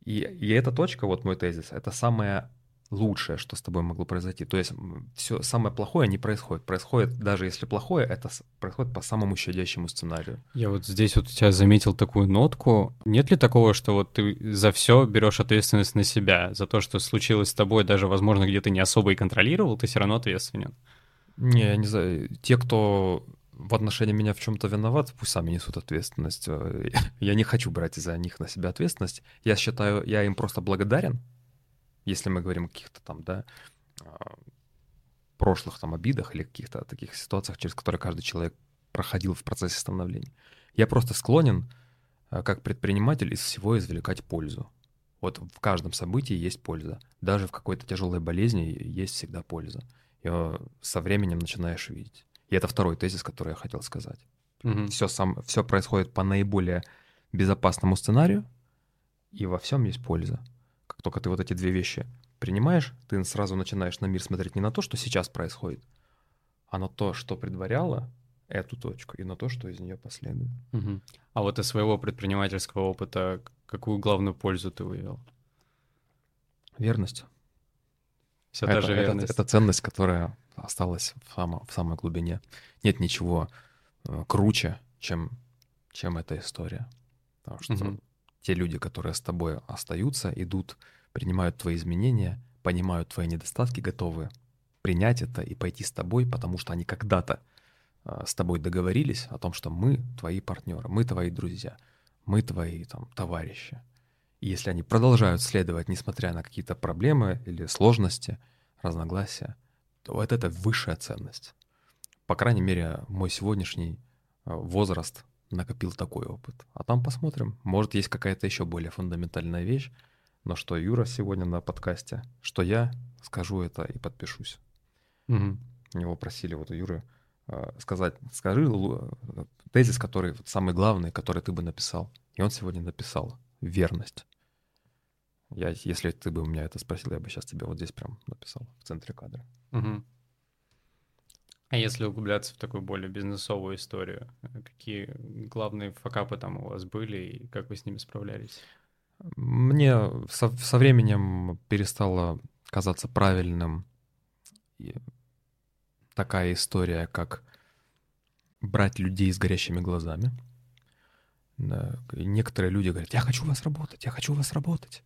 И, и эта точка, вот мой тезис, это самая лучшее, что с тобой могло произойти. То есть все самое плохое не происходит. Происходит, даже если плохое, это происходит по самому щадящему сценарию. Я вот здесь вот сейчас заметил такую нотку. Нет ли такого, что вот ты за все берешь ответственность на себя, за то, что случилось с тобой, даже, возможно, где ты не особо и контролировал, ты все равно ответственен? Не, я не знаю. Те, кто в отношении меня в чем-то виноват, пусть сами несут ответственность. Я не хочу брать за них на себя ответственность. Я считаю, я им просто благодарен, если мы говорим о каких-то там, да, прошлых там обидах или каких-то таких ситуациях, через которые каждый человек проходил в процессе становления. Я просто склонен, а, как предприниматель, из всего извлекать пользу. Вот в каждом событии есть польза. Даже в какой-то тяжелой болезни есть всегда польза. Ее со временем начинаешь видеть. И это второй тезис, который я хотел сказать. Угу. Все, сам, все происходит по наиболее безопасному сценарию, и во всем есть польза. Только ты вот эти две вещи принимаешь, ты сразу начинаешь на мир смотреть не на то, что сейчас происходит, а на то, что предваряло эту точку, и на то, что из нее последует. Угу. А вот из своего предпринимательского опыта какую главную пользу ты вывел? Верность. Все это, та же верность. Это, это ценность, которая осталась в, само, в самой глубине. Нет ничего э, круче, чем, чем эта история. Потому что угу те люди, которые с тобой остаются, идут, принимают твои изменения, понимают твои недостатки, готовы принять это и пойти с тобой, потому что они когда-то э, с тобой договорились о том, что мы твои партнеры, мы твои друзья, мы твои там товарищи. И если они продолжают следовать, несмотря на какие-то проблемы или сложности, разногласия, то вот это высшая ценность. По крайней мере, мой сегодняшний э, возраст накопил такой опыт. А там посмотрим. Может, есть какая-то еще более фундаментальная вещь. Но что Юра сегодня на подкасте, что я скажу это и подпишусь. Угу. Его просили вот у Юры э, сказать, скажи тезис, который вот самый главный, который ты бы написал. И он сегодня написал верность. Я, если ты бы у меня это спросил, я бы сейчас тебе вот здесь прям написал в центре кадра. Угу. А если углубляться в такую более бизнесовую историю, какие главные факапы там у вас были и как вы с ними справлялись? Мне со, со временем перестало казаться правильным такая история, как брать людей с горящими глазами. некоторые люди говорят, я хочу у вас работать, я хочу у вас работать.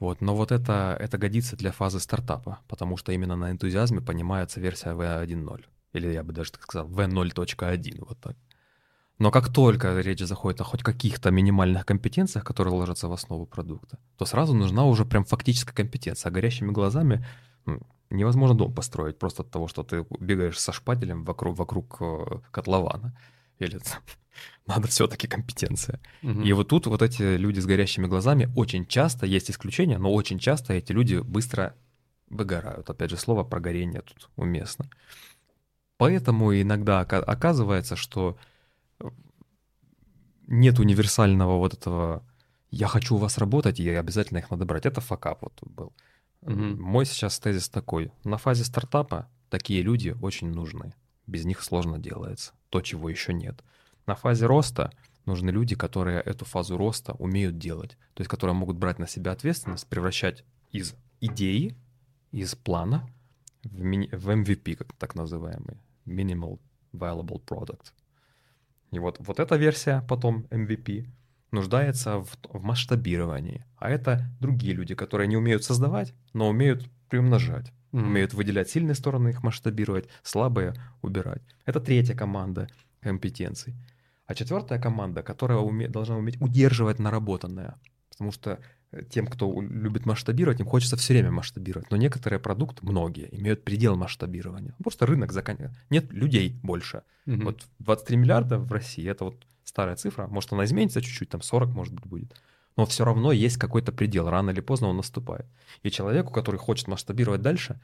Вот, но вот это, это годится для фазы стартапа, потому что именно на энтузиазме понимается версия V1.0 или я бы даже так сказал, V0.1, вот так. Но как только речь заходит о хоть каких-то минимальных компетенциях, которые ложатся в основу продукта, то сразу нужна уже прям фактическая компетенция. А горящими глазами невозможно дом построить просто от того, что ты бегаешь со шпателем вокруг, вокруг э, котлована. Или надо все-таки компетенция. Угу. И вот тут вот эти люди с горящими глазами очень часто, есть исключения, но очень часто эти люди быстро выгорают. Опять же, слово про горение тут уместно. Поэтому иногда оказывается, что э, нет универсального вот этого «я хочу у вас работать, и обязательно их надо брать». Это факап вот был. Mm-hmm. Мой сейчас тезис такой. На фазе стартапа такие люди очень нужны. Без них сложно делается. То, чего еще нет. На фазе роста нужны люди, которые эту фазу роста умеют делать. То есть, которые могут брать на себя ответственность, превращать из идеи, из плана в, мини- в MVP, как так называемый, Minimal Viable Product. И вот, вот эта версия потом MVP нуждается в, в масштабировании. А это другие люди, которые не умеют создавать, но умеют приумножать. Mm-hmm. Умеют выделять сильные стороны, их масштабировать, слабые убирать. Это третья команда компетенций. А четвертая команда, которая уме, должна уметь удерживать наработанное. Потому что тем, кто любит масштабировать, им хочется все время масштабировать. Но некоторые продукты, многие, имеют предел масштабирования. Просто рынок заканчивается. Нет людей больше. Угу. Вот 23 миллиарда в России, это вот старая цифра. Может, она изменится чуть-чуть, там 40, может быть, будет. Но все равно есть какой-то предел. Рано или поздно он наступает. И человеку, который хочет масштабировать дальше,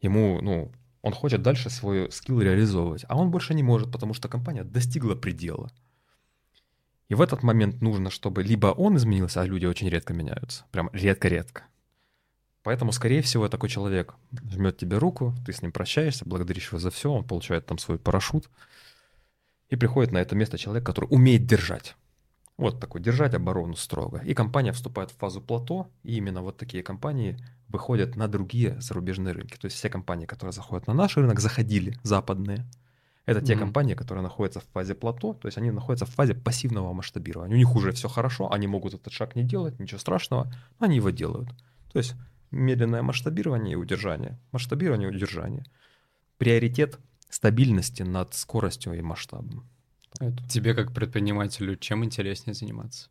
ему, ну, он хочет дальше свой скилл реализовывать. А он больше не может, потому что компания достигла предела. И в этот момент нужно, чтобы либо он изменился, а люди очень редко меняются. Прям редко-редко. Поэтому, скорее всего, такой человек жмет тебе руку, ты с ним прощаешься, благодаришь его за все, он получает там свой парашют. И приходит на это место человек, который умеет держать. Вот такой, держать оборону строго. И компания вступает в фазу плато, и именно вот такие компании выходят на другие зарубежные рынки. То есть все компании, которые заходят на наш рынок, заходили, западные. Это те Мгм. компании, которые находятся в фазе плато, то есть они находятся в фазе пассивного масштабирования. У них уже все хорошо, они могут этот шаг не делать, ничего страшного, но они его делают. То есть медленное масштабирование и удержание. Масштабирование и удержание. Приоритет стабильности над скоростью и масштабом. Тебе как предпринимателю чем интереснее заниматься?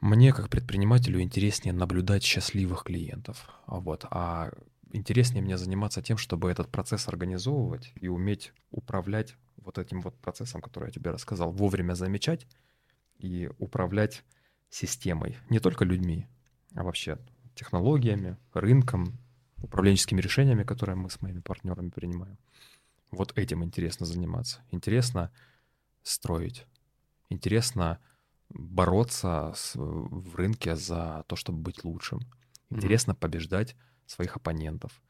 Мне, как предпринимателю, интереснее наблюдать счастливых клиентов. Вот. А интереснее мне заниматься тем, чтобы этот процесс организовывать и уметь управлять вот этим вот процессом, который я тебе рассказал, вовремя замечать и управлять системой, не только людьми, а вообще технологиями, рынком, управленческими решениями, которые мы с моими партнерами принимаем. Вот этим интересно заниматься. Интересно строить. Интересно бороться с- в рынке за то, чтобы быть лучшим. Интересно побеждать своих оппонентов.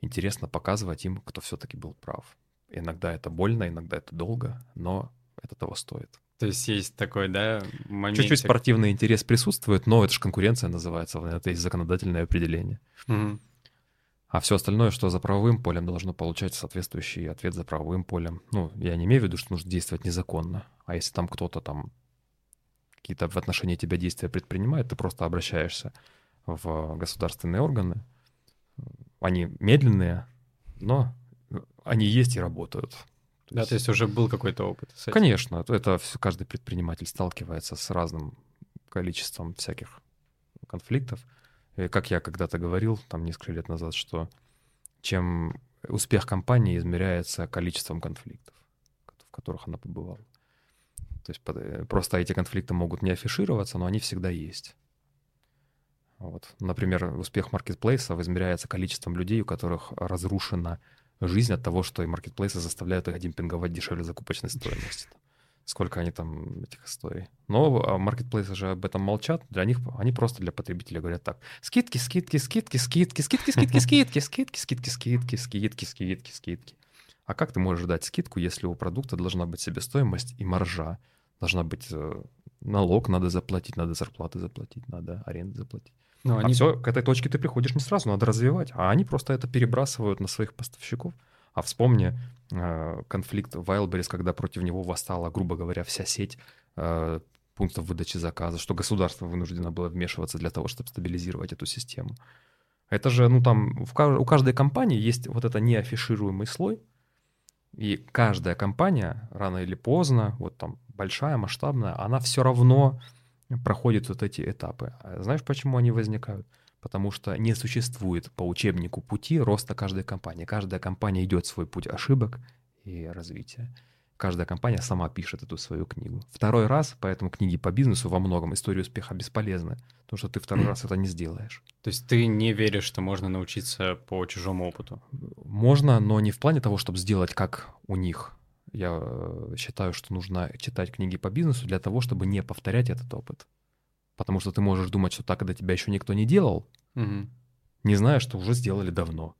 Интересно показывать им, кто все-таки был прав. Иногда это больно, иногда это долго, но это того стоит. То есть есть такой, да, момент. Чуть-чуть спортивный интерес присутствует, но это же конкуренция называется, это есть законодательное определение. А все остальное, что за правовым полем, должно получать соответствующий ответ за правовым полем. Ну, я не имею в виду, что нужно действовать незаконно. А если там кто-то там какие-то в отношении тебя действия предпринимает, ты просто обращаешься в государственные органы. Они медленные, но они есть и работают. Да, то есть уже был какой-то опыт. с этим. Конечно, это всё- каждый предприниматель сталкивается с разным количеством всяких конфликтов. И как я когда-то говорил, там несколько лет назад, что чем успех компании измеряется количеством конфликтов, в которых она побывала. То есть э, просто эти конфликты могут не афишироваться, но они всегда есть. Вот. Например, успех маркетплейса измеряется количеством людей, у которых разрушена жизнь от того, что и маркетплейсы заставляют их демпинговать дешевле закупочной стоимости. Сколько они там этих историй. Но а, маркетплейсы же об этом молчат. Для них они просто для потребителя говорят так: скидки, скидки, скидки, скидки, скидки, скидки, скидки, скидки, скидки, скидки, скидки, скидки, скидки. А как ты можешь дать скидку, если у продукта должна быть себестоимость и маржа? Должна быть э, налог, надо заплатить, надо зарплаты заплатить, надо аренду заплатить. Ну, А они все, к этой точке ты приходишь не сразу, надо развивать. А они просто это перебрасывают на своих поставщиков. А вспомни э, конфликт Wildberries, когда против него восстала, грубо говоря, вся сеть э, пунктов выдачи заказа, что государство вынуждено было вмешиваться для того, чтобы стабилизировать эту систему. Это же, ну там, в у каждой компании есть вот это неафишируемый слой, и каждая компания рано или поздно, вот там большая, масштабная, она все равно проходит вот эти этапы. А знаешь, почему они возникают? Потому что не существует по учебнику пути роста каждой компании. Каждая компания идет свой путь ошибок и развития. Каждая компания сама пишет эту свою книгу. Второй раз, поэтому книги по бизнесу во многом истории успеха бесполезны, потому что ты второй раз это не сделаешь. То есть ты не веришь, что можно научиться по чужому опыту? Можно, но не в плане того, чтобы сделать как у них. Я э, считаю, что нужно читать книги по бизнесу для того, чтобы не повторять этот опыт. Потому что ты можешь думать, что так, когда тебя еще никто не делал, Мгм. не зная, что уже сделали давно.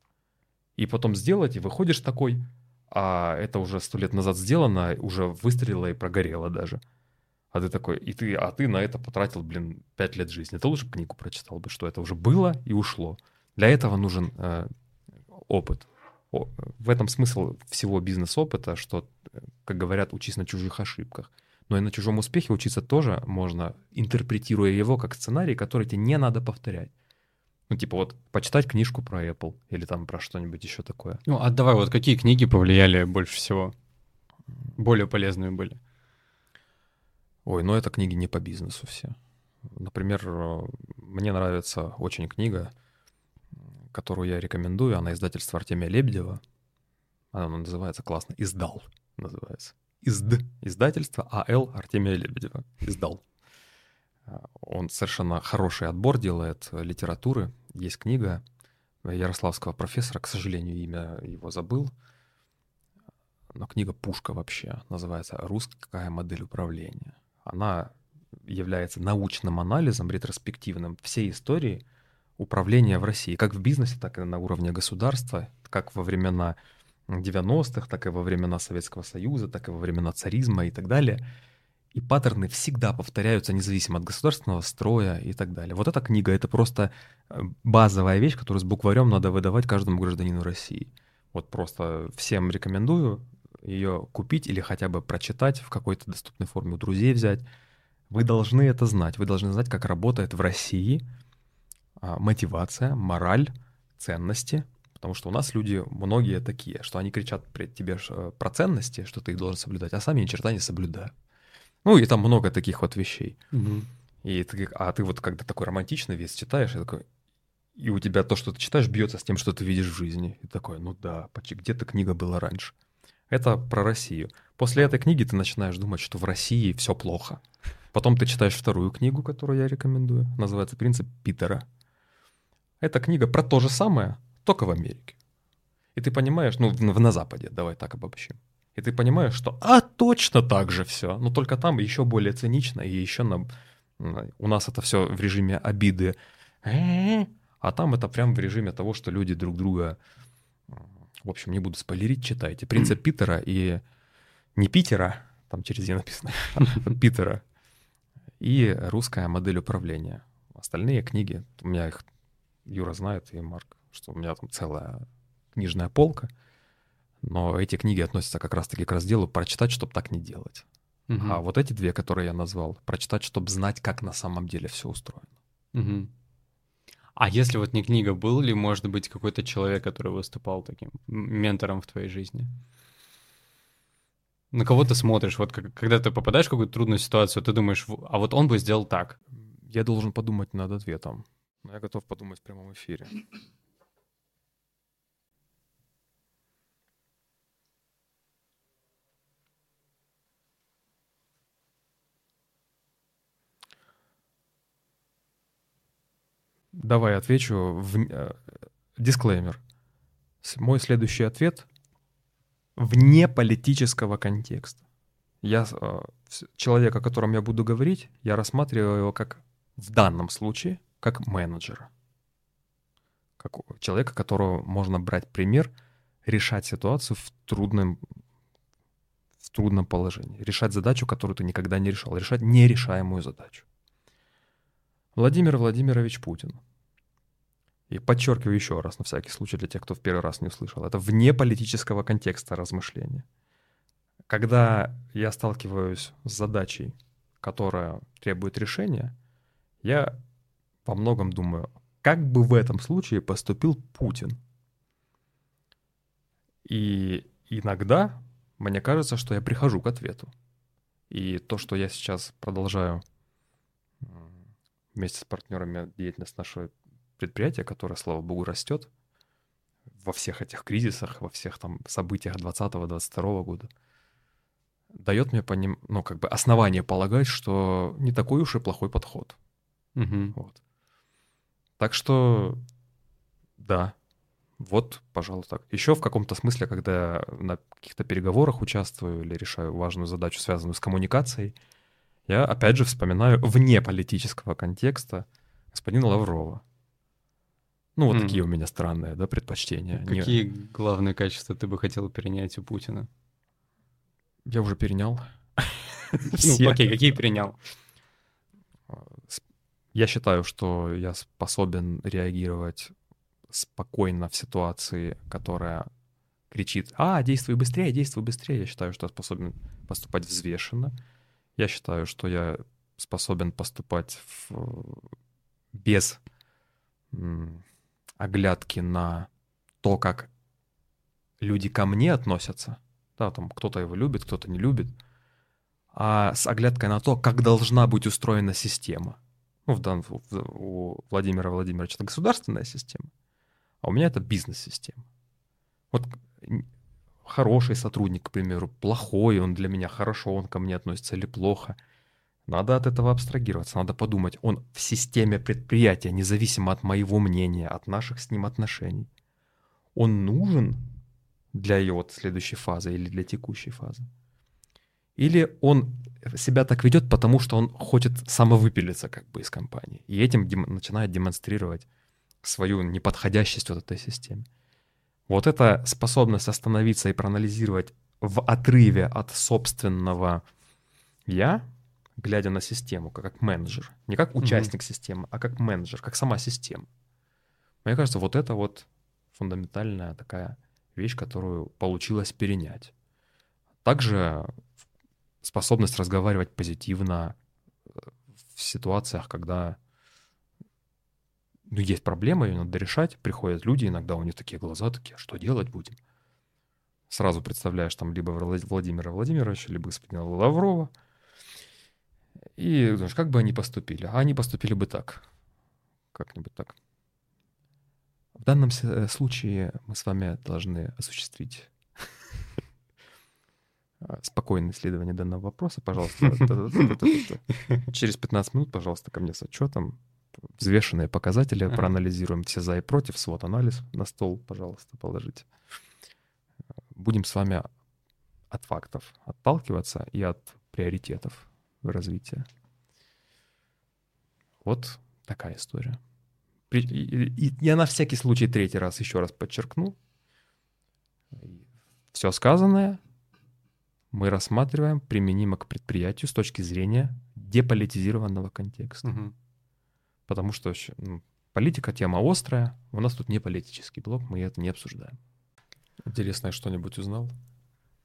И потом сделать, и выходишь такой, а это уже сто лет назад сделано, уже выстрелило и прогорело даже. А ты такой, и ты, а ты на это потратил, блин, пять лет жизни. Ты лучше книгу прочитал бы, что это уже было и ушло. Для этого нужен э, опыт. О, в этом смысл всего бизнес-опыта, что, как говорят, учись на чужих ошибках. Но и на чужом успехе учиться тоже можно, интерпретируя его как сценарий, который тебе не надо повторять. Ну, типа вот почитать книжку про Apple или там про что-нибудь еще такое. Ну, а давай, вот какие книги повлияли больше всего? Более полезные были? Ой, ну это книги не по бизнесу все. Например, э, мне нравится очень книга, которую я рекомендую. Она издательства Артемия Лебедева. Она называется классно «Издал» называется. Изд. Издательство А.Л. Артемия Лебедева. Издал. А, Он совершенно хороший отбор делает литературы. Есть книга ярославского профессора, к сожалению, имя его забыл. Но книга пушка вообще. Называется «Русская модель управления». Она является научным анализом, ретроспективным всей истории управления в России, как в бизнесе, так и на уровне государства, как во времена 90-х, так и во времена Советского Союза, так и во времена царизма и так далее. И паттерны всегда повторяются независимо от государственного строя и так далее. Вот эта книга — это просто э, базовая вещь, которую с букварем надо выдавать каждому гражданину России. Вот просто всем рекомендую ее купить или хотя бы прочитать в какой-то доступной форме у друзей взять. Вы должны это знать. Вы должны знать, как работает в России а, мотивация, мораль, ценности, потому что у нас люди многие такие, что они кричат перед тебе э, про ценности, что ты их должен соблюдать, а сами ни черта не соблюдают. Ну, и там много таких вот вещей. Мгм. И ты, а ты вот когда такой романтичный весь читаешь, и такой, и у тебя то, что ты читаешь, бьется с тем, что ты видишь в жизни. И такой, ну да, почти где-то книга была раньше. Это про Россию. После этой книги ты начинаешь думать, что в России все плохо. Потом ты читаешь вторую книгу, которую я рекомендую. Называется «Принцип Питера». Эта книга про то же самое, только в Америке. И ты понимаешь, ну, в- на Западе, давай так обобщим. И ты понимаешь, что а точно так же все. Но только там еще более цинично, и еще нам, м, у нас это все в режиме обиды. А там это прям в режиме того, что люди друг друга... В общем, не буду спойлерить, читайте. «Принцип Питера» и не Питера, там через «е» написано, Питера, и «Русская модель управления». Остальные книги, у меня их Юра знает, и Марк, что у меня там целая книжная полка, но эти книги относятся как раз-таки к разделу «Прочитать, чтобы так не делать». Мгм. А вот эти две, которые я назвал, «Прочитать, чтобы знать, как на самом деле все устроено». Мгм. А если вот не книга, был ли, может быть, какой-то человек, который выступал таким ментором в твоей жизни? На кого ты смотришь? Вот как- когда ты попадаешь в какую-то трудную ситуацию, ты думаешь, «В- а вот он бы сделал так. Я должен подумать над ответом, я готов подумать в прямом эфире. Давай отвечу. В... э, Дисклеймер. Мой следующий ответ вне политического контекста. Я э, с- человек, о котором я буду говорить, я рассматриваю его как в данном случае как менеджера. Как человека, которого можно брать пример, решать ситуацию в трудном, в трудном положении, решать задачу, которую ты никогда не решал, решать нерешаемую задачу. Владимир Владимирович Путин. И подчеркиваю еще раз, на всякий случай, для тех, кто в первый раз не услышал, это вне политического контекста размышления. Когда я сталкиваюсь с задачей, которая требует решения, я во многом думаю, как бы в этом случае поступил Путин. И иногда мне кажется, что я прихожу к ответу. И то, что я сейчас продолжаю вместе с партнерами деятельность нашего предприятия, которое, слава богу, растет во всех этих кризисах, во всех там событиях 2020-2022 года, дает мне поним... ну, как бы основание полагать, что не такой уж и плохой подход. Мгм. Вот. Так что, да, вот, пожалуй, так. Еще в каком-то смысле, когда на каких-то переговорах участвую или решаю важную задачу, связанную с коммуникацией, я опять же вспоминаю вне политического контекста господина Лаврова. Ну, вот М. такие у меня странные, да, предпочтения. Не- Какие главные качества ты бы хотел перенять у Путина? Я уже перенял. Ну, окей, какие принял? С- Я считаю, что я способен реагировать спокойно в ситуации, которая кричит «А, действуй быстрее, действуй быстрее». Я считаю, что я способен поступать взвешенно. Я считаю, что я способен поступать в- без оглядки на то, как люди ко мне относятся. Да, там кто-то его любит, кто-то не любит а с оглядкой на то, как должна быть устроена система. Ну, в данном у Владимира Владимировича это государственная система, а у меня это бизнес-система. Вот хороший сотрудник, к примеру, плохой, он для меня хорошо, он ко мне относится или плохо. Надо от этого абстрагироваться, надо подумать, он в системе предприятия, независимо от моего мнения, от наших с ним отношений, он нужен для ее вот следующей фазы или для текущей фазы. Или он себя так ведет, потому что он хочет самовыпилиться как бы из компании. И этим дем- начинает демонстрировать свою неподходящесть вот этой системе. Вот эта способность остановиться и проанализировать в отрыве от собственного «я», глядя на систему, как, менеджер. Не как участник системы, а как менеджер, как сама система. Мне кажется, вот это вот фундаментальная такая вещь, которую получилось перенять. Также способность разговаривать позитивно э, в ситуациях, когда ну, есть проблема, ее надо решать, приходят люди, иногда у них такие глаза, такие, «А что делать будем? Сразу представляешь там либо Владимира Владимировича, либо господина Лаврова, и думаешь, как бы они поступили? А они поступили бы так, как-нибудь так. В данном э, случае мы с вами должны осуществить спокойное исследование данного вопроса, пожалуйста. Через 15 минут, пожалуйста, ко мне с отчетом. Взвешенные показатели, проанализируем все за и против, свод анализ на стол, пожалуйста, положите. Будем с вами от фактов отталкиваться и от приоритетов развития. Вот такая история. И я на всякий случай третий раз еще раз подчеркну. Все сказанное мы рассматриваем применимо к предприятию с точки зрения деполитизированного контекста. Угу. Потому что ну, политика тема острая, у нас тут не политический блок, мы это не обсуждаем. Интересно, что-нибудь узнал?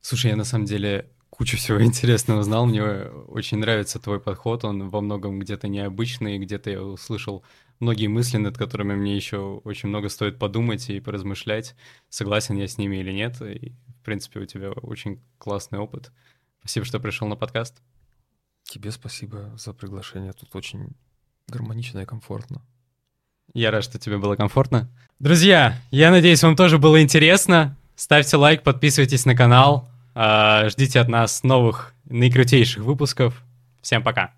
Слушай, я на самом деле кучу всего интересного узнал. Мне очень нравится твой подход. Он во многом где-то необычный, где-то я услышал многие мысли, над которыми мне еще очень много стоит подумать и поразмышлять, согласен я с ними или нет. И, в принципе, у тебя очень классный опыт. Спасибо, что пришел на подкаст. Тебе спасибо за приглашение. Тут очень гармонично и комфортно. Я рад, что тебе было комфортно. Друзья, я надеюсь, вам тоже было интересно. Ставьте лайк, подписывайтесь на канал. А, ждите от нас новых наикрутейших выпусков. Всем пока.